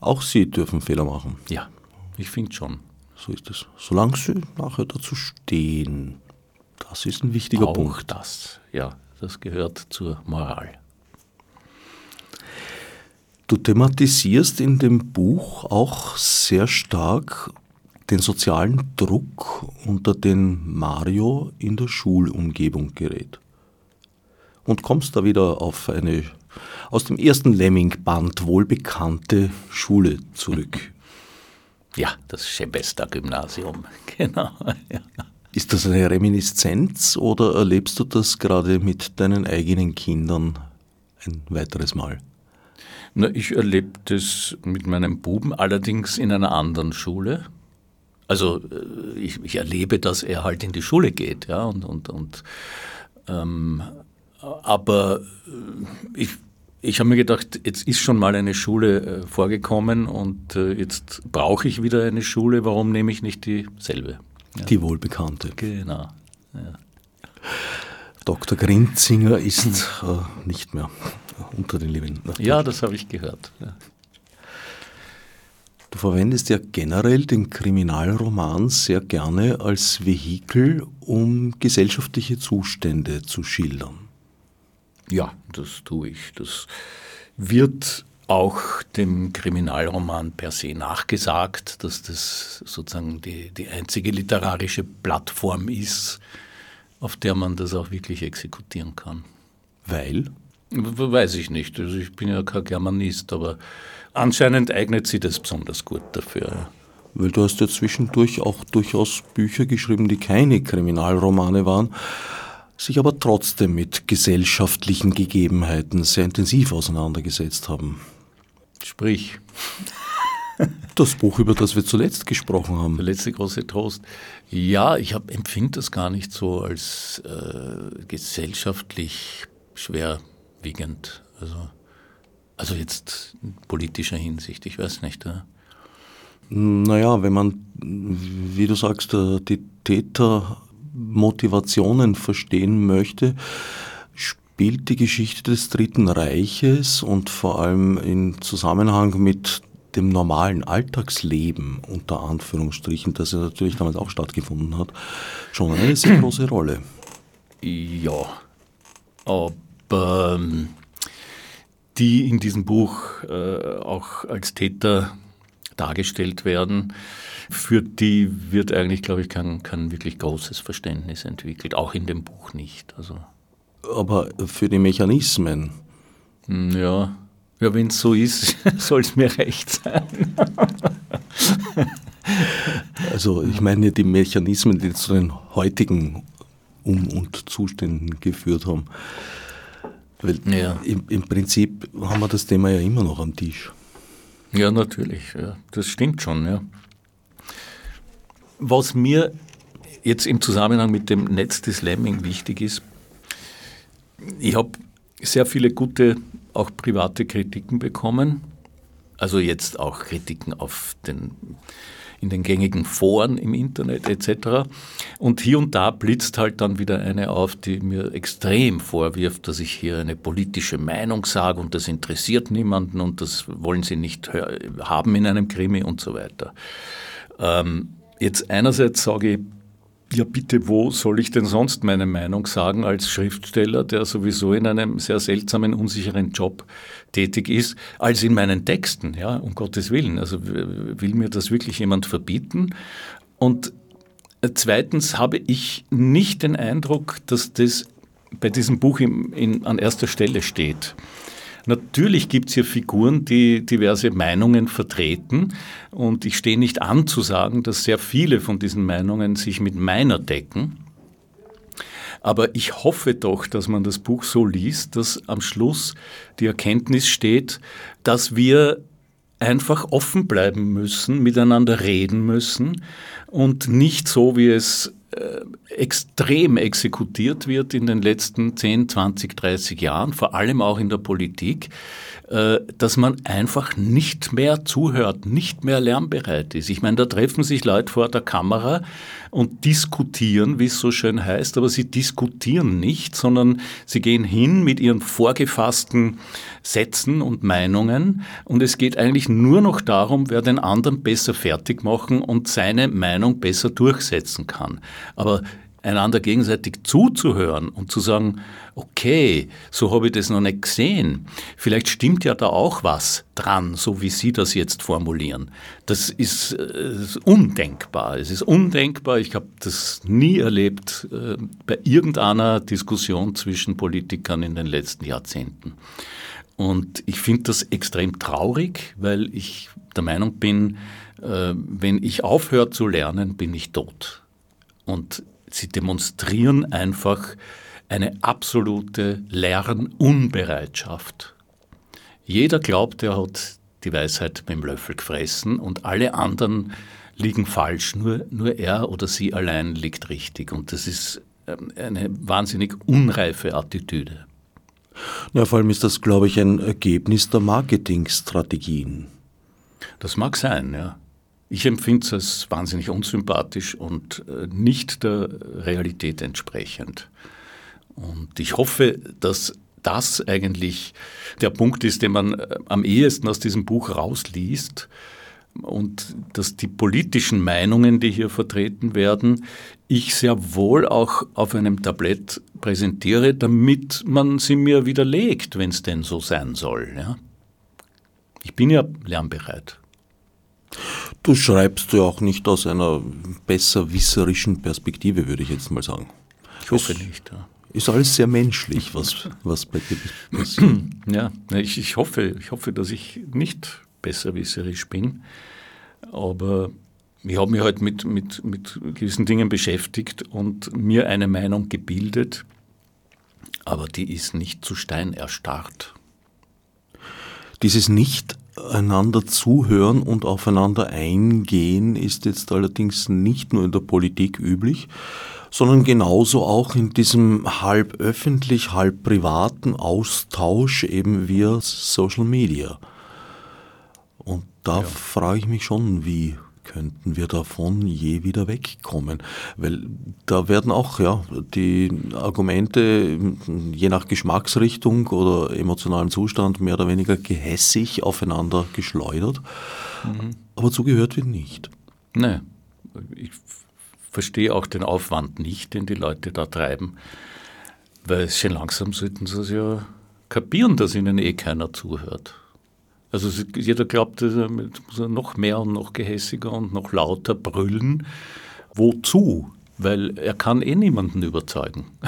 Auch sie dürfen Fehler machen. Ja, ich finde schon. So ist es. Solange sie nachher dazu stehen. Das ist ein wichtiger auch Punkt. das, ja, das gehört zur Moral. Du thematisierst in dem Buch auch sehr stark den sozialen Druck, unter den Mario in der Schulumgebung gerät. Und kommst da wieder auf eine aus dem ersten Lemming-Band wohlbekannte Schule zurück. Ja, das Schebester-Gymnasium, genau. Ja. Ist das eine Reminiszenz oder erlebst du das gerade mit deinen eigenen Kindern ein weiteres Mal? Na, ich erlebe das mit meinem Buben allerdings in einer anderen Schule. Also äh, ich, ich erlebe, dass er halt in die Schule geht, ja, und, und, und ähm, aber äh, ich, ich habe mir gedacht, jetzt ist schon mal eine Schule äh, vorgekommen und äh, jetzt brauche ich wieder eine Schule, warum nehme ich nicht dieselbe? Ja. Die wohlbekannte. Genau. Ja. Dr. Grinzinger ist äh, nicht mehr unter den Lebenden. Ja, das habe ich gehört. Ja. Du verwendest ja generell den Kriminalroman sehr gerne als Vehikel, um gesellschaftliche Zustände zu schildern. Ja, das tue ich. Das wird auch dem Kriminalroman per se nachgesagt, dass das sozusagen die, die einzige literarische Plattform ist, auf der man das auch wirklich exekutieren kann. Weil? Weiß ich nicht. Also ich bin ja kein Germanist, aber anscheinend eignet sie das besonders gut dafür. Weil du hast ja zwischendurch auch durchaus Bücher geschrieben, die keine Kriminalromane waren sich aber trotzdem mit gesellschaftlichen Gegebenheiten sehr intensiv auseinandergesetzt haben. Sprich. Das Buch, über das wir zuletzt gesprochen haben. Der letzte große Trost. Ja, ich empfinde das gar nicht so als äh, gesellschaftlich schwerwiegend. Also, also jetzt in politischer Hinsicht, ich weiß nicht. Ja. Naja, wenn man, wie du sagst, äh, die Täter Motivationen verstehen möchte, spielt die Geschichte des Dritten Reiches und vor allem in Zusammenhang mit dem normalen Alltagsleben, unter Anführungsstrichen, das ja natürlich damals auch stattgefunden hat, schon eine sehr große Rolle. Ja, aber ähm, die in diesem Buch äh, auch als Täter dargestellt werden, für die wird eigentlich, glaube ich, kein, kein wirklich großes Verständnis entwickelt, auch in dem Buch nicht. Also. Aber für die Mechanismen? Hm, ja, ja wenn es so ist, soll es mir recht sein. also ich meine die Mechanismen, die zu den heutigen Um- und Zuständen geführt haben. Weil ja. im, im, Prinzip haben wir das Thema ja immer noch am Tisch. Ja, natürlich. Ja. Das stimmt schon, ja. Was mir jetzt im Zusammenhang mit dem Netz des Lemming wichtig ist, ich habe sehr viele gute, auch private Kritiken bekommen. Also jetzt auch Kritiken auf den, in den gängigen Foren im Internet etc. Und hier und da blitzt halt dann wieder eine auf, die mir extrem vorwirft, dass ich hier eine politische Meinung sage und das interessiert niemanden und das wollen sie nicht haben in einem Krimi und so weiter. Ähm, Jetzt einerseits sage ich, ja bitte, wo soll ich denn sonst meine Meinung sagen als Schriftsteller, der sowieso in einem sehr seltsamen, unsicheren Job tätig ist, als in meinen Texten, ja, um Gottes Willen. Also will mir das wirklich jemand verbieten? Und zweitens habe ich nicht den Eindruck, dass das bei diesem Buch in, in, an erster Stelle steht. Natürlich gibt es hier Figuren, die diverse Meinungen vertreten und ich stehe nicht an zu sagen, dass sehr viele von diesen Meinungen sich mit meiner decken. Aber ich hoffe doch, dass man das Buch so liest, dass am Schluss die Erkenntnis steht, dass wir einfach offen bleiben müssen, miteinander reden müssen und nicht so, wie es extrem exekutiert wird in den letzten 10, 20, 30 Jahren, vor allem auch in der Politik, äh, dass man einfach nicht mehr zuhört, nicht mehr lernbereit ist. Ich meine, da treffen sich Leute vor der Kamera und diskutieren, wie es so schön heißt, aber sie diskutieren nicht, sondern sie gehen hin mit ihren vorgefassten Sätzen und Meinungen und es geht eigentlich nur noch darum, wer den anderen besser fertig machen und seine Meinung besser durchsetzen kann. Aber einander gegenseitig zuzuhören und zu sagen, okay, so habe ich das noch nicht gesehen. Vielleicht stimmt ja da auch was dran, so wie Sie das jetzt formulieren. Das ist, äh, ist undenkbar. Es ist undenkbar. Ich habe das nie erlebt äh, bei irgendeiner Diskussion zwischen Politikern in den letzten Jahrzehnten. Und ich finde das extrem traurig, weil ich der Meinung bin, äh, wenn ich aufhöre zu lernen, bin ich tot. Und sie demonstrieren einfach eine absolute Lernunbereitschaft. Jeder glaubt, er hat die Weisheit mit dem Löffel gefressen und alle anderen liegen falsch. Nur, nur er oder sie allein liegt richtig. Und das ist ähm, eine wahnsinnig unreife Attitüde. Ja, vor allem ist das, glaube ich, ein Ergebnis der Marketingstrategien. Das mag sein, ja. Ich empfinde es als wahnsinnig unsympathisch und äh, nicht der Realität entsprechend. Und ich hoffe, dass das eigentlich der Punkt ist, den man äh, am ehesten aus diesem Buch rausliest und dass die politischen Meinungen, die hier vertreten werden, ich sehr wohl auch auf einem Tablett präsentiere, damit man sie mir widerlegt, wenn es denn so sein soll. Ja? Ich bin ja lernbereit. Du schreibst ja auch nicht aus einer besserwisserischen Perspektive, würde ich jetzt mal sagen. Ich hoffe es nicht. Ja. Ist alles sehr menschlich, was, was bei dir passiert. Ja, ich, ich, hoffe, ich hoffe, dass ich nicht besserwisserisch bin. Aber ich habe mich halt mit, mit, mit gewissen Dingen beschäftigt und mir eine Meinung gebildet, aber die ist nicht zu Stein erstarrt. Dieses nicht einander zuhören und aufeinander eingehen ist jetzt allerdings nicht nur in der Politik üblich, sondern genauso auch in diesem halb öffentlich, halb privaten Austausch eben via Social Media. Da ja. frage ich mich schon, wie könnten wir davon je wieder wegkommen? Weil da werden auch ja, die Argumente je nach Geschmacksrichtung oder emotionalem Zustand mehr oder weniger gehässig aufeinander geschleudert. Mhm. Aber zugehört wird nicht. Nein, ich verstehe auch den Aufwand nicht, den die Leute da treiben, weil schon langsam sollten sie es ja kapieren, dass ihnen eh keiner zuhört. Also jeder glaubt, jetzt muss er noch mehr und noch gehässiger und noch lauter brüllen. Wozu? Weil er kann eh niemanden überzeugen.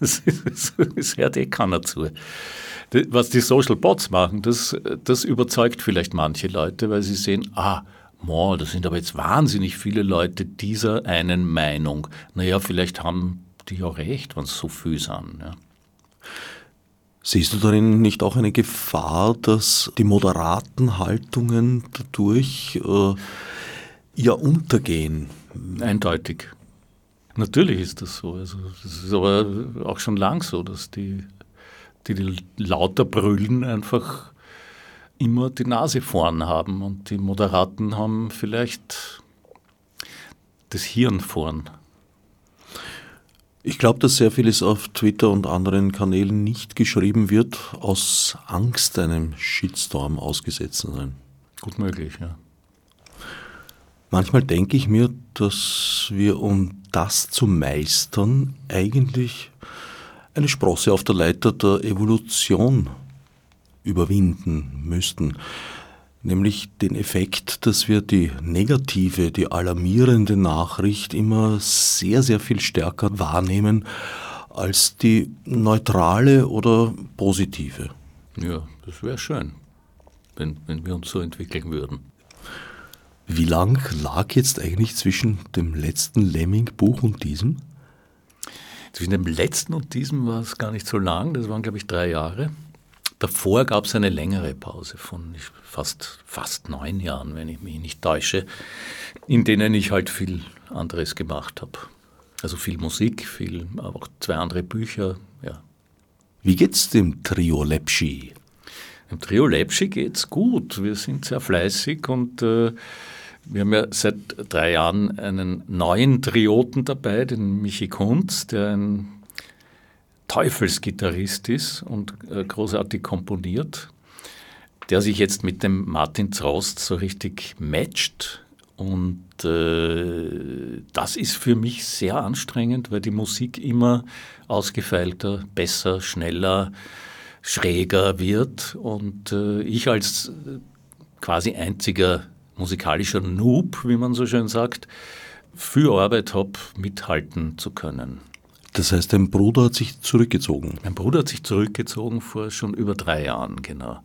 Es hört eh keiner zu. Was die Social Bots machen, das, das überzeugt vielleicht manche Leute, weil sie sehen, ah, Mo, das sind aber jetzt wahnsinnig viele Leute dieser einen Meinung. Naja, vielleicht haben die ja recht, wenn es so viel sind. Ja. Siehst du darin nicht auch eine Gefahr, dass die moderaten Haltungen dadurch äh, ja untergehen? Eindeutig. Natürlich ist das so. Also, das ist aber auch schon lang so, dass die, die, die lauter brüllen, einfach immer die Nase vorn haben und die Moderaten haben vielleicht das Hirn vorn. Ich glaube, dass sehr vieles auf Twitter und anderen Kanälen nicht geschrieben wird, aus Angst, einem Shitstorm ausgesetzt zu sein. Gut möglich, ja. Manchmal denke ich mir, dass wir, um das zu meistern, eigentlich eine Sprosse auf der Leiter der Evolution überwinden müssten nämlich den Effekt, dass wir die negative, die alarmierende Nachricht immer sehr, sehr viel stärker wahrnehmen als die neutrale oder positive. Ja, das wäre schön, wenn, wenn wir uns so entwickeln würden. Wie lang lag jetzt eigentlich zwischen dem letzten Lemming-Buch und diesem? Zwischen dem letzten und diesem war es gar nicht so lang, das waren, glaube ich, drei Jahre. Davor gab es eine längere Pause von fast, fast neun Jahren, wenn ich mich nicht täusche, in denen ich halt viel anderes gemacht habe. Also viel Musik, viel, aber auch zwei andere Bücher, ja. Wie geht's dem Trio Lepschi? Im Trio Lepschi geht's gut. Wir sind sehr fleißig und äh, wir haben ja seit drei Jahren einen neuen Trioten dabei, den Michi Kunz, der ein Teufelsgitarrist ist und äh, großartig komponiert, der sich jetzt mit dem Martin Zrost so richtig matcht. Und äh, das ist für mich sehr anstrengend, weil die Musik immer ausgefeilter, besser, schneller, schräger wird. Und äh, ich als quasi einziger musikalischer Noob, wie man so schön sagt, für Arbeit habe, mithalten zu können. Das heißt, dein Bruder hat sich zurückgezogen? Mein Bruder hat sich zurückgezogen vor schon über drei Jahren, genau.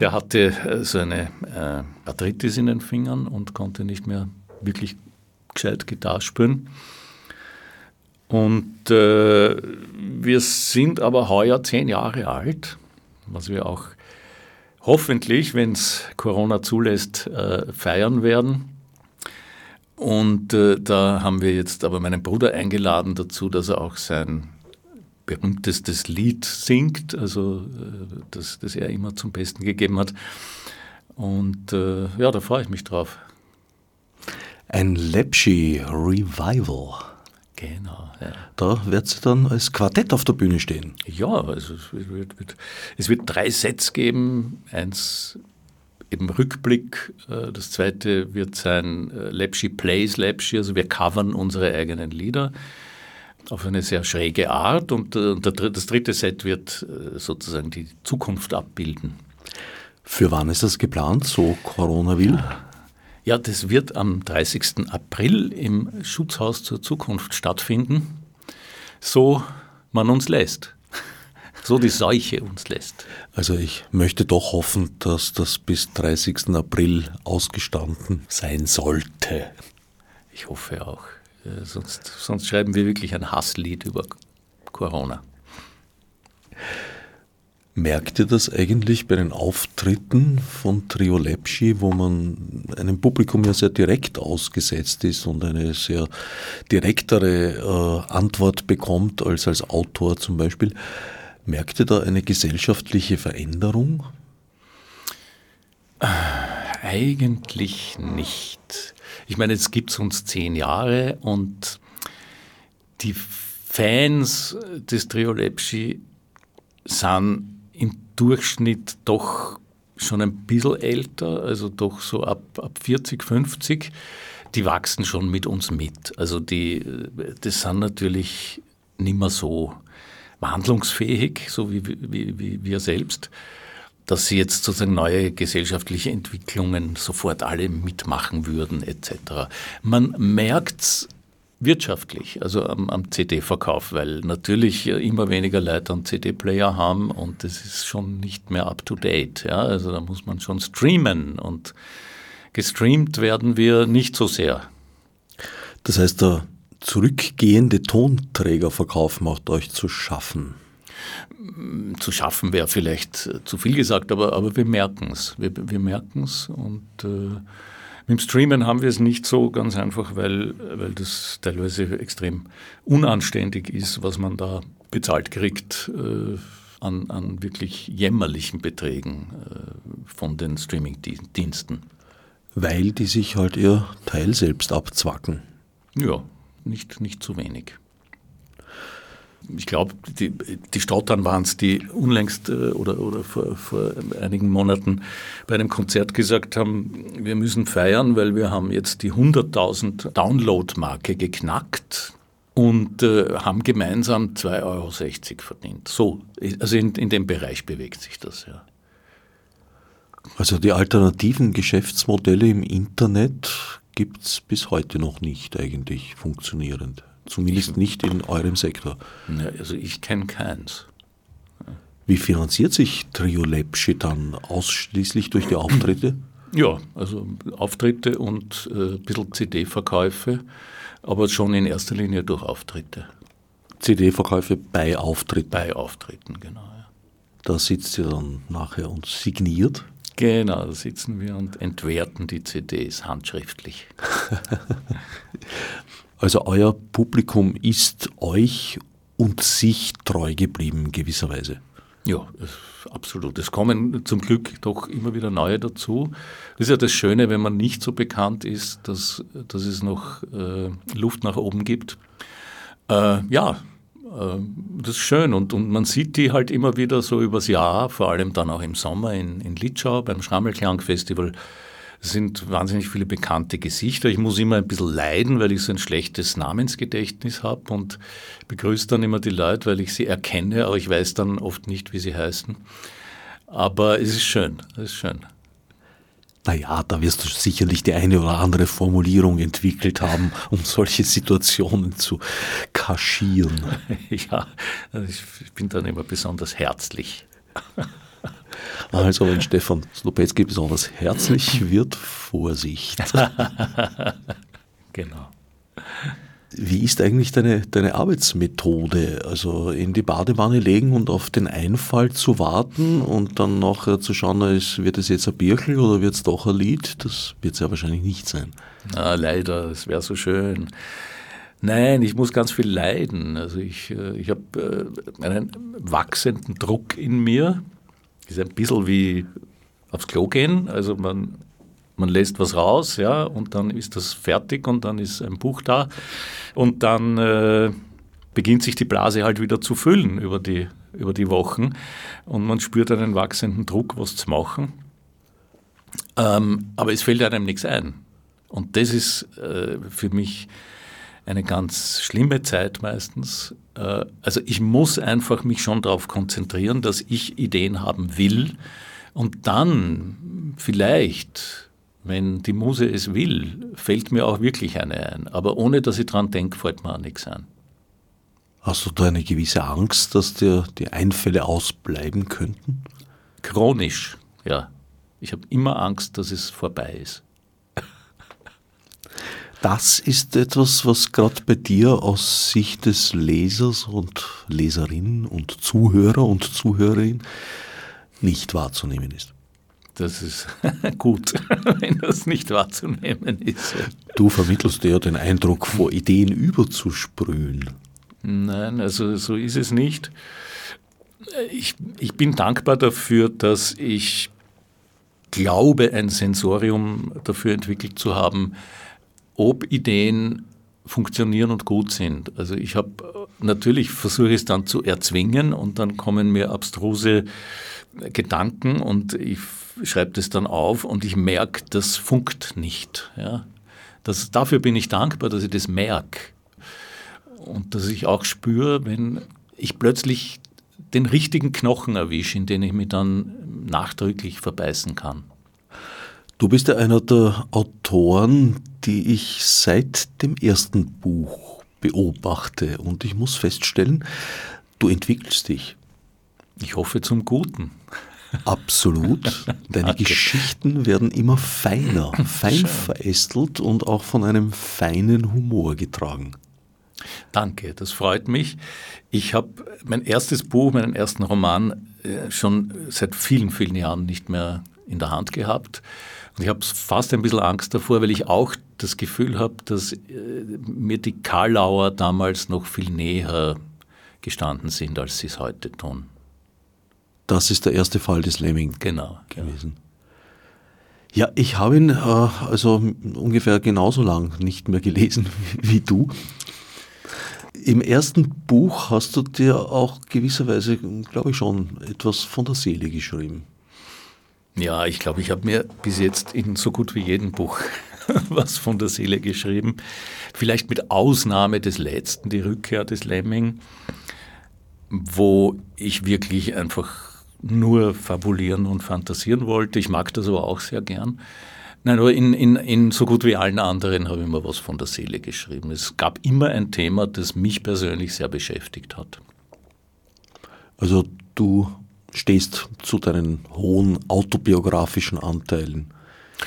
Der hatte äh, so eine äh, Arthritis in den Fingern und konnte nicht mehr wirklich gescheit Gitarre spielen. Und äh, wir sind aber heuer zehn Jahre alt, was wir auch hoffentlich, wenn es Corona zulässt, äh, feiern werden. Und äh, da haben wir jetzt aber meinen Bruder eingeladen dazu, dass er auch sein berühmtestes Lied singt, also äh, das, das er immer zum Besten gegeben hat. Und äh, ja, da freue ich mich drauf. Ein Lepschi Revival. Genau. Ja. Da wird sie dann als Quartett auf der Bühne stehen. Ja, also es wird, wird, es wird drei Sets geben. Eins eben Rückblick. Äh, das zweite wird sein äh, Lepschi Plays Lepschi. Also wir covern unsere eigenen Lieder auf eine sehr schräge Art. Und äh, das dritte Set wird sozusagen die Zukunft abbilden. Für wann ist das geplant, so Corona will? Ja, das wird am 30. April im Schutzhaus zur Zukunft stattfinden, so man uns lässt, so die Seuche uns lässt. Also ich möchte doch hoffen, dass das bis 30. April ausgestanden sein sollte. Ich hoffe auch. Sonst, sonst schreiben wir wirklich ein Hasslied über Corona. Merkt ihr das eigentlich bei den Auftritten von Trio Lepschi, wo man einem Publikum ja sehr direkt ausgesetzt ist und eine sehr direktere äh, Antwort bekommt als als Autor zum Beispiel? Merkt ihr da eine gesellschaftliche Veränderung? Eigentlich nicht. Ich meine, jetzt gibt es uns zehn Jahre und die Fans des Trio Lepschi sind im Durchschnitt doch schon ein bisschen älter, also doch so ab, ab 40, 50, die wachsen schon mit uns mit. Also die, das sind natürlich nicht mehr so wandlungsfähig, so wie, wie, wie wir selbst, dass sie jetzt sozusagen neue gesellschaftliche Entwicklungen sofort alle mitmachen würden etc. Man merkt wirtschaftlich, also am, am CD-Verkauf, weil natürlich immer weniger Leute einen CD-Player haben und das ist schon nicht mehr up-to-date. Ja? Also da muss man schon streamen und gestreamt werden wir nicht so sehr. Das heißt, der zurückgehende Tonträgerverkauf macht euch zu schaffen. Zu schaffen wäre vielleicht zu viel gesagt, aber, aber wir merken es. Wir, wir merken es und äh, mit dem Streamen haben wir es nicht so ganz einfach, weil, weil das teilweise extrem unanständig ist, was man da bezahlt kriegt äh, an, an wirklich jämmerlichen Beträgen äh, von den Streamingdiensten. Weil die sich halt ihr Teil selbst abzwacken. Ja, nicht, nicht zu wenig ich glaube, die, die Stottern waren es, die unlängst äh, oder, oder vor, vor einigen Monaten bei einem Konzert gesagt haben, wir müssen feiern, weil wir haben jetzt die 100.000 Download-Marke geknackt und äh, haben gemeinsam 2,60 Euro verdient. So, also in, in dem Bereich bewegt sich das, ja. Also die alternativen Geschäftsmodelle im Internet gibt es bis heute noch nicht eigentlich funktionierend. Zumindest nicht in eurem Sektor. Ja, also ich kenne keins. Wie finanziert sich Trio Lepschi dann ausschließlich durch die Auftritte? Ja, also Auftritte und äh, ein bisschen CD-Verkäufe, aber schon in erster Linie durch Auftritte. CD-Verkäufe bei Auftritten? Bei Auftritten, genau. Ja. Da sitzt ihr dann nachher und signiert? Genau, da sitzen wir und entwerten die CDs handschriftlich. Also euer Publikum ist euch und sich treu geblieben gewisserweise. Ja, absolut. Es kommen zum Glück doch immer wieder neue dazu. Das ist ja das Schöne, wenn man nicht so bekannt ist, dass, dass es noch äh, Luft nach oben gibt. Äh, ja, das ist schön und, und man sieht die halt immer wieder so übers Jahr, vor allem dann auch im Sommer in, in Litschau beim Schrammelklang-Festival es sind wahnsinnig viele bekannte Gesichter. Ich muss immer ein bisschen leiden, weil ich so ein schlechtes Namensgedächtnis habe und begrüße dann immer die Leute, weil ich sie erkenne, aber ich weiß dann oft nicht, wie sie heißen. Aber es ist schön, es ist schön. Naja, da wirst du sicherlich die eine oder andere Formulierung entwickelt haben, um solche Situationen zu kaschieren. Ja, ich bin dann immer besonders herzlich. Also wenn Stefan Slopetzky besonders herzlich wird, Vorsicht. genau. Wie ist eigentlich deine, deine Arbeitsmethode? Also in die Badewanne legen und auf den Einfall zu warten und dann nachher zu schauen, wird es jetzt ein Birchel oder wird es doch ein Lied? Das wird es ja wahrscheinlich nicht sein. Na, leider, es wäre so schön. Nein, ich muss ganz viel leiden. Also ich, äh, ich habe äh, einen wachsenden Druck in mir, ist ein bisschen wie aufs Klo gehen. Also man, man lässt was raus, ja, und dann ist das fertig und dann ist ein Buch da. Und dann äh, beginnt sich die Blase halt wieder zu füllen über die, über die Wochen. Und man spürt einen wachsenden Druck, was zu machen. Ähm, aber es fällt einem nichts ein. Und das ist äh, für mich eine ganz schlimme Zeit meistens. Äh, also ich muss einfach mich schon darauf konzentrieren, dass ich Ideen haben will und dann vielleicht, wenn die Muse es will, fällt mir auch wirklich eine ein. Aber ohne dass ich dran denke, fällt mir auch nichts ein. Hast du da eine gewisse Angst, dass dir die Einfälle ausbleiben könnten? Chronisch, ja. Ich habe immer Angst, dass es vorbei ist das ist etwas, was gerade bei dir aus Sicht des Lesers und Leserin und Zuhörer und Zuhörerin nicht wahrzunehmen ist. Das ist gut, wenn das nicht wahrzunehmen ist. Du vermittelst ja den Eindruck, vor Ideen überzusprühen. Nein, also so ist es nicht. Ich, ich bin dankbar dafür, dass ich glaube, ein Sensorium dafür entwickelt zu haben, ob Ideen funktionieren und gut sind. Also ich habe natürlich versuche es dann zu erzwingen und dann kommen mir abstruse Gedanken und ich schreibe das dann auf und ich merke, das funkt nicht. Ja. Das, dafür bin ich dankbar, dass ich das merke und dass ich auch spüre, wenn ich plötzlich den richtigen Knochen erwische, in den ich mich dann nachdrücklich verbeißen kann. Du bist ja einer der Autoren, die ich seit dem ersten Buch beobachte und ich muss feststellen, du entwickelst dich. Ich hoffe zum Guten. Absolut. Deine Geschichten werden immer feiner, fein verästelt und auch von einem feinen Humor getragen. Danke, das freut mich. Ich habe mein erstes Buch, meinen ersten Roman äh, schon seit vielen, vielen Jahren nicht mehr in der Hand gehabt. Und ich habe fast ein bisschen Angst davor, weil ich auch das Gefühl habe, dass äh, mir die Karlauer damals noch viel näher gestanden sind, als sie es heute tun. Das ist der erste Fall des Lemming genau, gewesen. Ja, ich habe ihn äh, also ungefähr genauso lang nicht mehr gelesen wie du. Im ersten Buch hast du dir auch gewisserweise, glaube ich schon, etwas von der Seele geschrieben. Ja, ich glaube, ich habe mir bis jetzt in so gut wie jedem Buch was von der Seele geschrieben. Vielleicht mit Ausnahme des letzten, die Rückkehr des Lemming, wo ich wirklich einfach nur fabulieren und fantasieren wollte. Ich mag das aber auch sehr gern. Nein, aber in, in, in so gut wie allen anderen habe ich mir was von der Seele geschrieben. Es gab immer ein Thema, das mich persönlich sehr beschäftigt hat. Also du stehst zu deinen hohen autobiografischen Anteilen.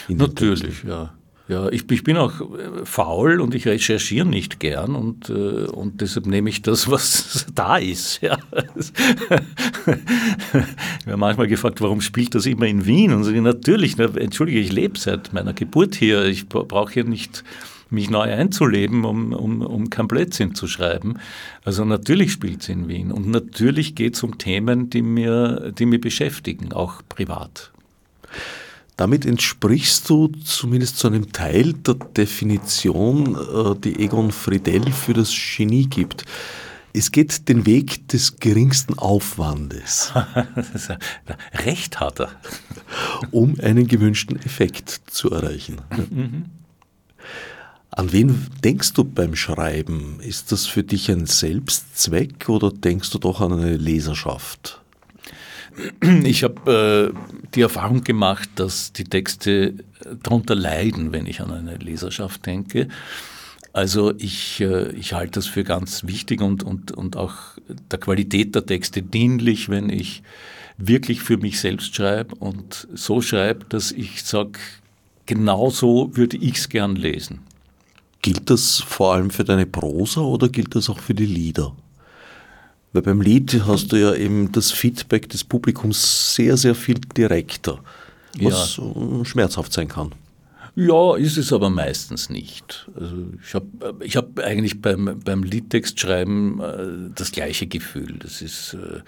Natürlich, ja. Ja, ich, ich, bin auch äh, faul und ich recherchiere nicht gern und, äh, und deshalb nehme ich das, was da ist. Ja. ich werde manchmal gefragt, warum spielt das immer in Wien? Und sage, natürlich, na, entschuldige, ich lebe seit meiner Geburt hier. Ich brauche hier nicht mich neu einzuleben, um, um, um kein Blödsinn zu schreiben. Also natürlich spielt es in Wien und natürlich geht es um Themen, die mir, die mich beschäftigen, auch privat. Damit entsprichst du zumindest zu einem Teil der Definition, äh, die Egon Friedel für das Genie gibt. Es geht den Weg des geringsten Aufwandes. Recht hat er. Um einen gewünschten Effekt zu erreichen. Mhm. An wen denkst du beim Schreiben? Ist das für dich ein Selbstzweck oder denkst du doch an eine Leserschaft? Ich habe äh, die Erfahrung gemacht, dass die Texte darunter leiden, wenn ich an eine Leserschaft denke. Also ich, äh, ich halte das für ganz wichtig und, und, und auch der Qualität der Texte dienlich, wenn ich wirklich für mich selbst schreibe und so schreibe, dass ich sage, genau so würde ich es gern lesen. Gilt das vor allem für deine Prosa oder gilt das auch für die Lieder? Weil beim Lied hast du ja eben das Feedback des Publikums sehr, sehr viel direkter, was ja. schmerzhaft sein kann. Ja, ist es aber meistens nicht. Also ich habe ich hab eigentlich beim, beim Liedtextschreiben äh, das gleiche Gefühl. Das ist, äh,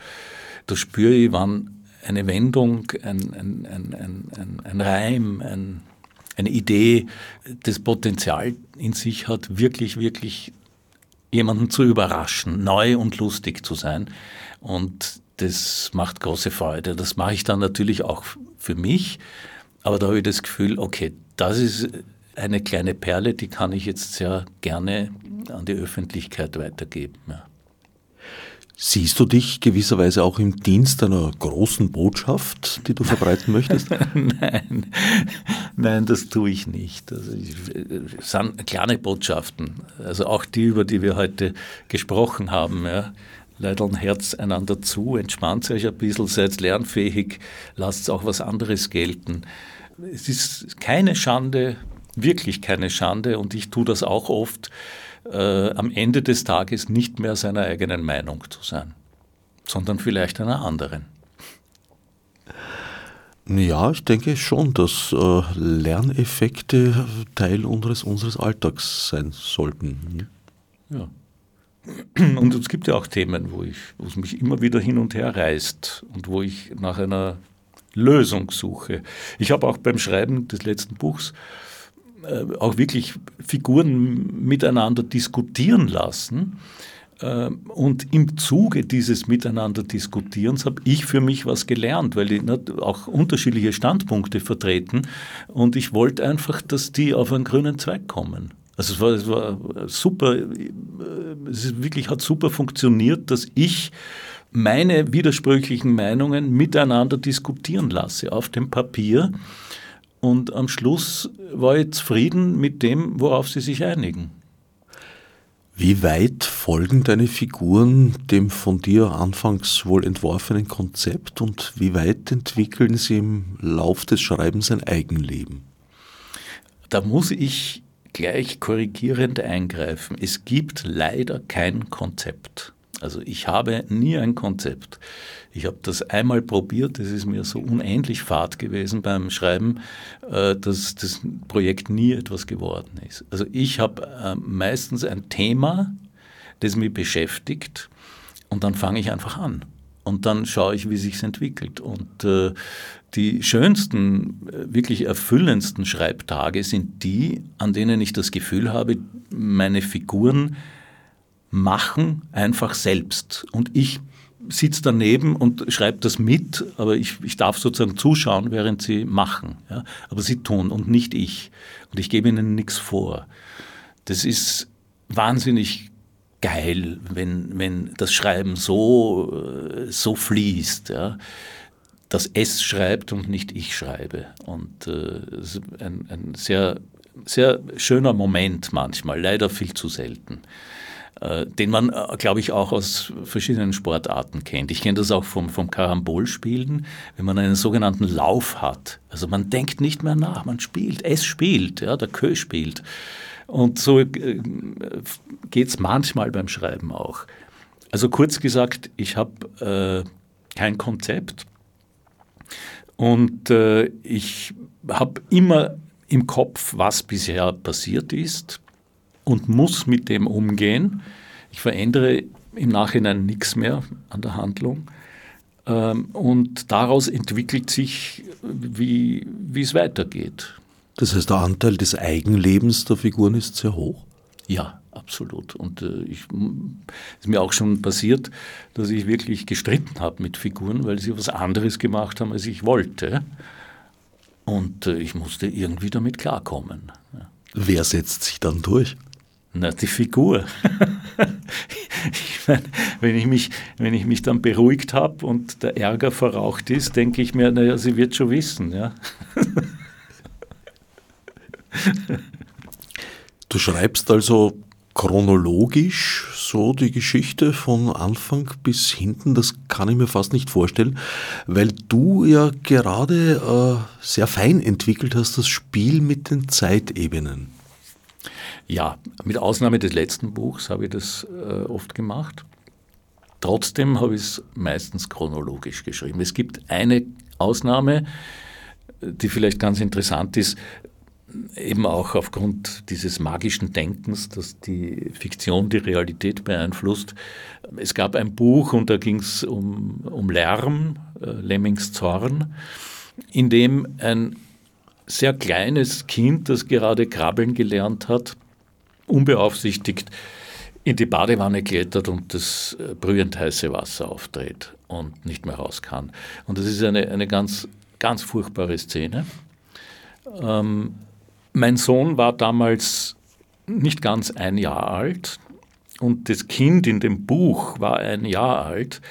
da spüre ich, wann eine Wendung, ein, ein, ein, ein, ein Reim, ein, eine Idee das Potenzial in sich hat, wirklich, wirklich jemanden zu überraschen, neu und lustig zu sein. Und das macht große Freude. Das mache ich dann natürlich auch für mich. Aber da habe ich das Gefühl, okay, das ist eine kleine Perle, die kann ich jetzt sehr gerne an die Öffentlichkeit weitergeben. Ja. Siehst du dich gewisserweise auch im Dienst einer großen Botschaft, die du verbreiten möchtest? nein, nein, das tue ich nicht. Also es sind kleine Botschaften, also auch die, über die wir heute gesprochen haben. Ja. Leider ein Herz einander zu, entspannt euch ein bisschen, seid lernfähig, lasst auch was anderes gelten es ist keine Schande, wirklich keine Schande, und ich tue das auch oft, äh, am Ende des Tages nicht mehr seiner eigenen Meinung zu sein, sondern vielleicht einer anderen. Ja, ich denke schon, dass äh, Lerneffekte Teil unseres, unseres Alltags sein sollten. Ja. Und es gibt ja auch Themen, wo, ich, wo es mich immer wieder hin und her reißt und wo ich nach einer Lösung suche. Ich habe auch beim Schreiben des letzten Buchs auch wirklich Figuren miteinander diskutieren lassen. Äh, und im Zuge dieses Miteinander diskutierens habe ich für mich was gelernt, weil die auch unterschiedliche Standpunkte vertreten. Und ich wollte einfach, dass die auf einen grünen Zweig kommen. Also es war, es war super, äh, es wirklich hat super funktioniert, dass ich meine widersprüchlichen Meinungen miteinander diskutieren lasse auf dem Papier. Und am Schluss war ich zufrieden mit dem, worauf sie sich einigen. Wie weit folgen deine Figuren dem von dir anfangs wohl entworfenen Konzept und wie weit entwickeln sie im Lauf des Schreibens ein Eigenleben? Da muss ich gleich korrigierend eingreifen. Es gibt leider kein Konzept. Also ich habe nie ein Konzept. Ich habe das einmal probiert, es ist mir so unendlich fad gewesen beim Schreiben, äh, dass das Projekt nie etwas geworden ist. Also ich habe äh, meistens ein Thema, das mich beschäftigt und dann fange ich einfach an. Und dann schaue ich, wie sich entwickelt. Und äh, die schönsten, wirklich erfüllendsten Schreibtage sind die, an denen ich das Gefühl habe, meine Figuren machen einfach selbst. Und ich sitze daneben und schreibe das mit, aber ich, ich darf sozusagen zuschauen, während sie machen. Ja? Aber sie tun und nicht ich. Und ich gebe ihnen nichts vor. Das ist wahnsinnig geil, wenn, wenn das Schreiben so, äh, so fließt. Ja? Dass es schreibt und nicht ich schreibe. Und äh, ein, ein sehr, sehr schöner Moment manchmal, leider viel zu selten. Äh, den man, äh, glaube ich, auch aus verschiedenen Sportarten kennt. Ich kenne das auch vom, vom Karambolspielen, wenn man einen sogenannten Lauf hat. Also man denkt nicht mehr nach, man spielt, es spielt, ja, der Kö spielt. Und so äh, geht es manchmal beim Schreiben auch. Also kurz gesagt, ich habe äh, kein Konzept und äh, ich habe immer im Kopf, was bisher passiert ist und muss mit dem umgehen. Ich verändere im Nachhinein nichts mehr an der Handlung. Ähm, und daraus entwickelt sich, wie, wie es weitergeht. Das heißt, der Anteil des Eigenlebens der Figuren ist sehr hoch? Ja, absolut. Und äh, ich, ist mir auch schon passiert, dass ich wirklich gestritten habe mit Figuren, weil sie was anderes gemacht haben, als ich wollte. Und äh, ich musste irgendwie damit klarkommen. Ja. Wer setzt sich dann durch? Na, die Figur. ich meine, wenn ich mich, wenn ich mich dann beruhigt habe und der Ärger verraucht ist, denke ich mir, naja, sie wird schon wissen, ja. du schreibst also chronologisch so die Geschichte von Anfang bis hinten, das kann ich mir fast nicht vorstellen, weil du ja gerade äh, sehr fein entwickelt hast, das Spiel mit den Zeitebenen. Ja, mit Ausnahme des letzten Buchs habe ich das äh, oft gemacht. Trotzdem habe ich es meistens chronologisch geschrieben. Es gibt eine Ausnahme, die vielleicht ganz interessant ist, eben auch aufgrund dieses magischen Denkens, dass die Fiktion die Realität beeinflusst. Es gab ein Buch und da ging es um, um Lärm, äh, Lemmings Zorn, in dem ein sehr kleines Kind, das gerade krabbeln gelernt hat, unbeaufsichtigt in die Badewanne klettert und das äh, brühend heiße Wasser aufdreht und nicht mehr raus kann. Und das ist eine, eine ganz, ganz furchtbare Szene. Ähm, mein Sohn war damals nicht ganz ein Jahr alt und das Kind in dem Buch war ein Jahr alt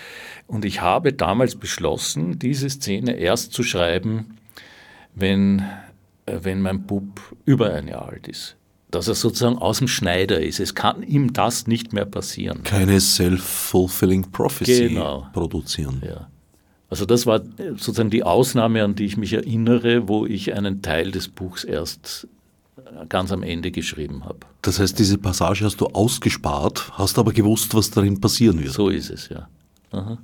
und ich habe damals beschlossen, diese Szene erst zu schreiben, wenn, äh, wenn mein Bub über ein Jahr alt ist dass er sozusagen aus dem Schneider ist. Es kann ihm das nicht mehr passieren. Keine self-fulfilling prophecy genau. produzieren. Ja. Also das war sozusagen die Ausnahme, an die ich mich erinnere, wo ich einen Teil des Buchs erst ganz am Ende geschrieben habe. Das heißt, diese Passage hast du ausgespart, hast aber gewusst, was darin passieren wird. So ist es, ja. Aha.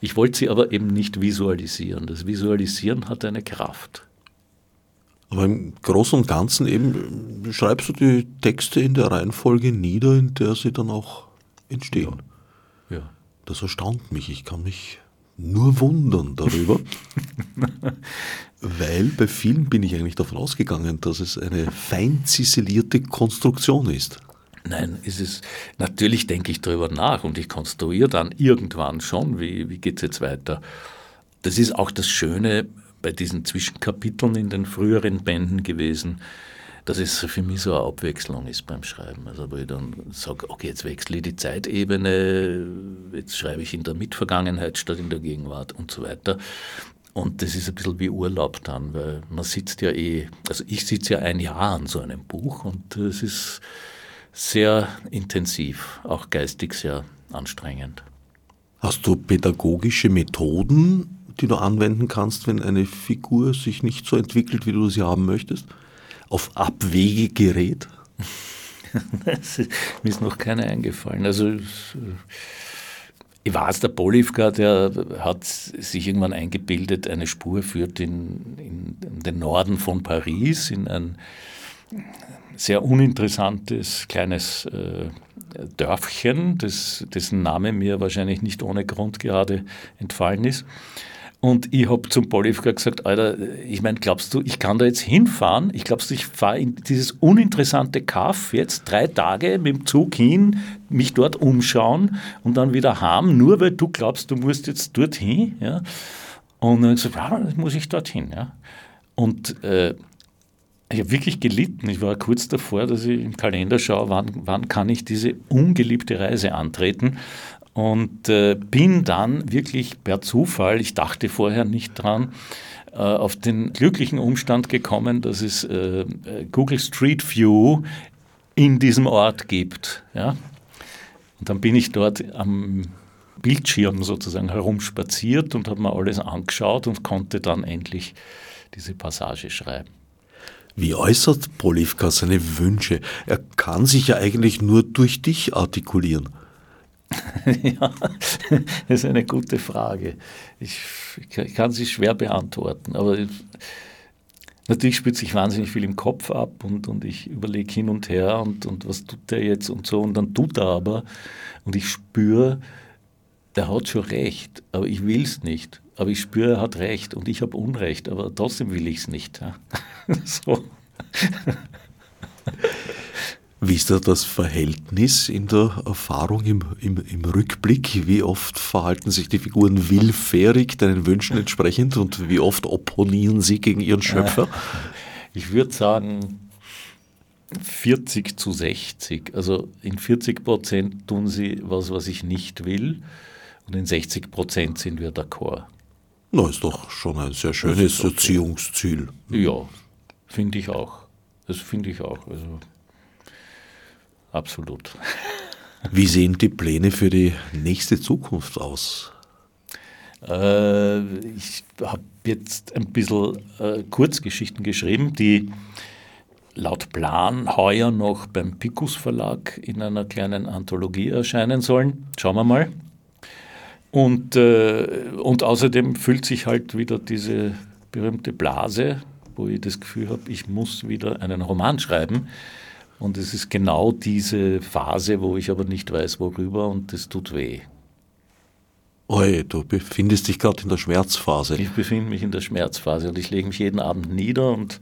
Ich wollte sie aber eben nicht visualisieren. Das Visualisieren hat eine Kraft. Aber im Großen und Ganzen eben schreibst du die Texte in der Reihenfolge nieder, in der sie dann auch entstehen. Ja. ja. Das erstaunt mich. Ich kann mich nur wundern darüber, weil bei vielen bin ich eigentlich davon ausgegangen, dass es eine fein ziselierte Konstruktion ist. Nein, ist es, natürlich denke ich darüber nach und ich konstruiere dann irgendwann schon, wie, wie geht es jetzt weiter. Das ist auch das Schöne bei diesen Zwischenkapiteln in den früheren Bänden gewesen, dass es für mich so eine Abwechslung ist beim Schreiben. Also wo ich dann sage, okay, jetzt wechsle ich die Zeitebene, jetzt schreibe ich in der Mitvergangenheit statt in der Gegenwart und so weiter. Und das ist ein bisschen wie Urlaub dann, weil man sitzt ja eh, also ich sitze ja ein Jahr an so einem Buch und es ist sehr intensiv, auch geistig sehr anstrengend. Hast du pädagogische Methoden, die du anwenden kannst, wenn eine Figur sich nicht so entwickelt, wie du sie haben möchtest? Auf Abwege gerät? mir ist noch keine eingefallen. Also ich weiß, der Polivka, der hat sich irgendwann eingebildet, eine Spur führt in, in, in den Norden von Paris, in ein sehr uninteressantes kleines äh, Dörfchen, das, dessen Name mir wahrscheinlich nicht ohne Grund gerade entfallen ist. Und ich habe zum Polivka gesagt, Alter, ich meine, glaubst du, ich kann da jetzt hinfahren? Ich glaubst du, ich fahre in dieses uninteressante Kaff jetzt drei Tage mit dem Zug hin, mich dort umschauen und dann wieder heim, nur weil du glaubst, du musst jetzt dorthin? Ja? Und dann gesagt, ja, dann muss ich dorthin. Ja? Und äh, ich habe wirklich gelitten. Ich war kurz davor, dass ich im Kalender schaue, wann, wann kann ich diese ungeliebte Reise antreten. Und äh, bin dann wirklich per Zufall, ich dachte vorher nicht dran, äh, auf den glücklichen Umstand gekommen, dass es äh, Google Street View in diesem Ort gibt. Ja? Und dann bin ich dort am Bildschirm sozusagen herumspaziert und habe mir alles angeschaut und konnte dann endlich diese Passage schreiben. Wie äußert Polivka seine Wünsche? Er kann sich ja eigentlich nur durch dich artikulieren. ja, das ist eine gute Frage. Ich, ich kann sie schwer beantworten, aber Natürlich spielt sich wahnsinnig viel im Kopf ab und, und ich überlege hin und her und, und was tut der jetzt und so und dann tut er aber und ich spüre, der hat schon recht, aber ich will es nicht. Aber ich spüre, er hat recht und ich habe Unrecht, aber trotzdem will ich es nicht. So. Wie ist da das Verhältnis in der Erfahrung im, im, im, Rückblick? Wie oft verhalten sich die Figuren willfährig deinen Wünschen entsprechend und wie oft opponieren sie gegen ihren Schöpfer? Ich würde sagen 40 zu 60. Also in 40 Prozent tun sie was, was ich nicht will und in 60 Prozent sind wir d'accord. Na, ist doch schon ein sehr schönes. Erziehungsziel. Ja, finde ich auch. Das finde ich auch. Also absolut. Wie sehen die Pläne für die nächste Zukunft aus? Äh, ich habe jetzt ein bisschen äh, Kurzgeschichten geschrieben, die laut Plan heuer noch beim Picus Verlag in einer kleinen Anthologie erscheinen sollen. Schauen wir mal. Und, äh, und außerdem füllt sich halt wieder diese berühmte Blase, wo ich das Gefühl habe, ich muss wieder einen Roman schreiben. Und es ist genau diese Phase, wo ich aber nicht weiß, worüber und das tut weh. Oi, du befindest dich gerade in der Schmerzphase. Ich befinde mich in der Schmerzphase und ich lege mich jeden Abend nieder und,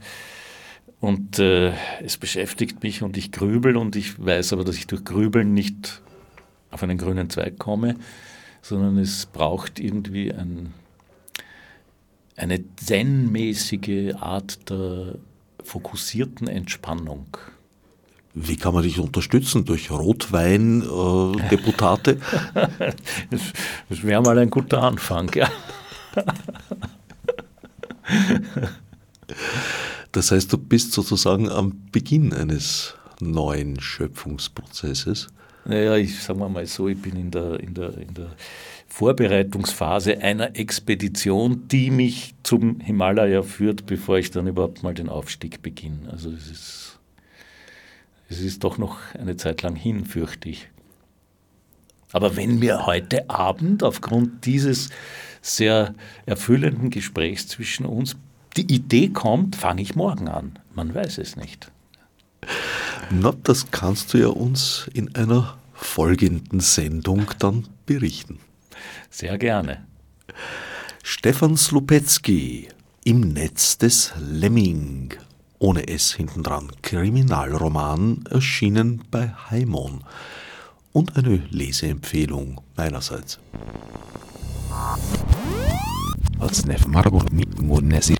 und äh, es beschäftigt mich und ich grübel und ich weiß aber, dass ich durch Grübeln nicht auf einen grünen Zweig komme, sondern es braucht irgendwie ein, eine zen-mäßige Art der fokussierten Entspannung. Wie kann man dich unterstützen? Durch Rotwein-Deputate? Äh, das, das wäre mal ein guter Anfang, ja. Das heißt, du bist sozusagen am Beginn eines neuen Schöpfungsprozesses. Naja, ich sage mal so, ich bin in der, in, der, in der Vorbereitungsphase einer Expedition, die mich zum Himalaya führt, bevor ich dann überhaupt mal den Aufstieg beginne. Also es ist es ist doch noch eine Zeit lang hin, fürchte ich. Aber wenn mir heute Abend aufgrund dieses sehr erfüllenden Gesprächs zwischen uns die Idee kommt, fange ich morgen an. Man weiß es nicht. Na, das kannst du ja uns in einer folgenden Sendung dann berichten. Sehr gerne. Stefan Slupetzky im Netz des Lemming ohne S hintendran, Kriminalroman, erschienen bei Haimon und eine Leseempfehlung meinerseits. Als Nef Marburg mit Monesi.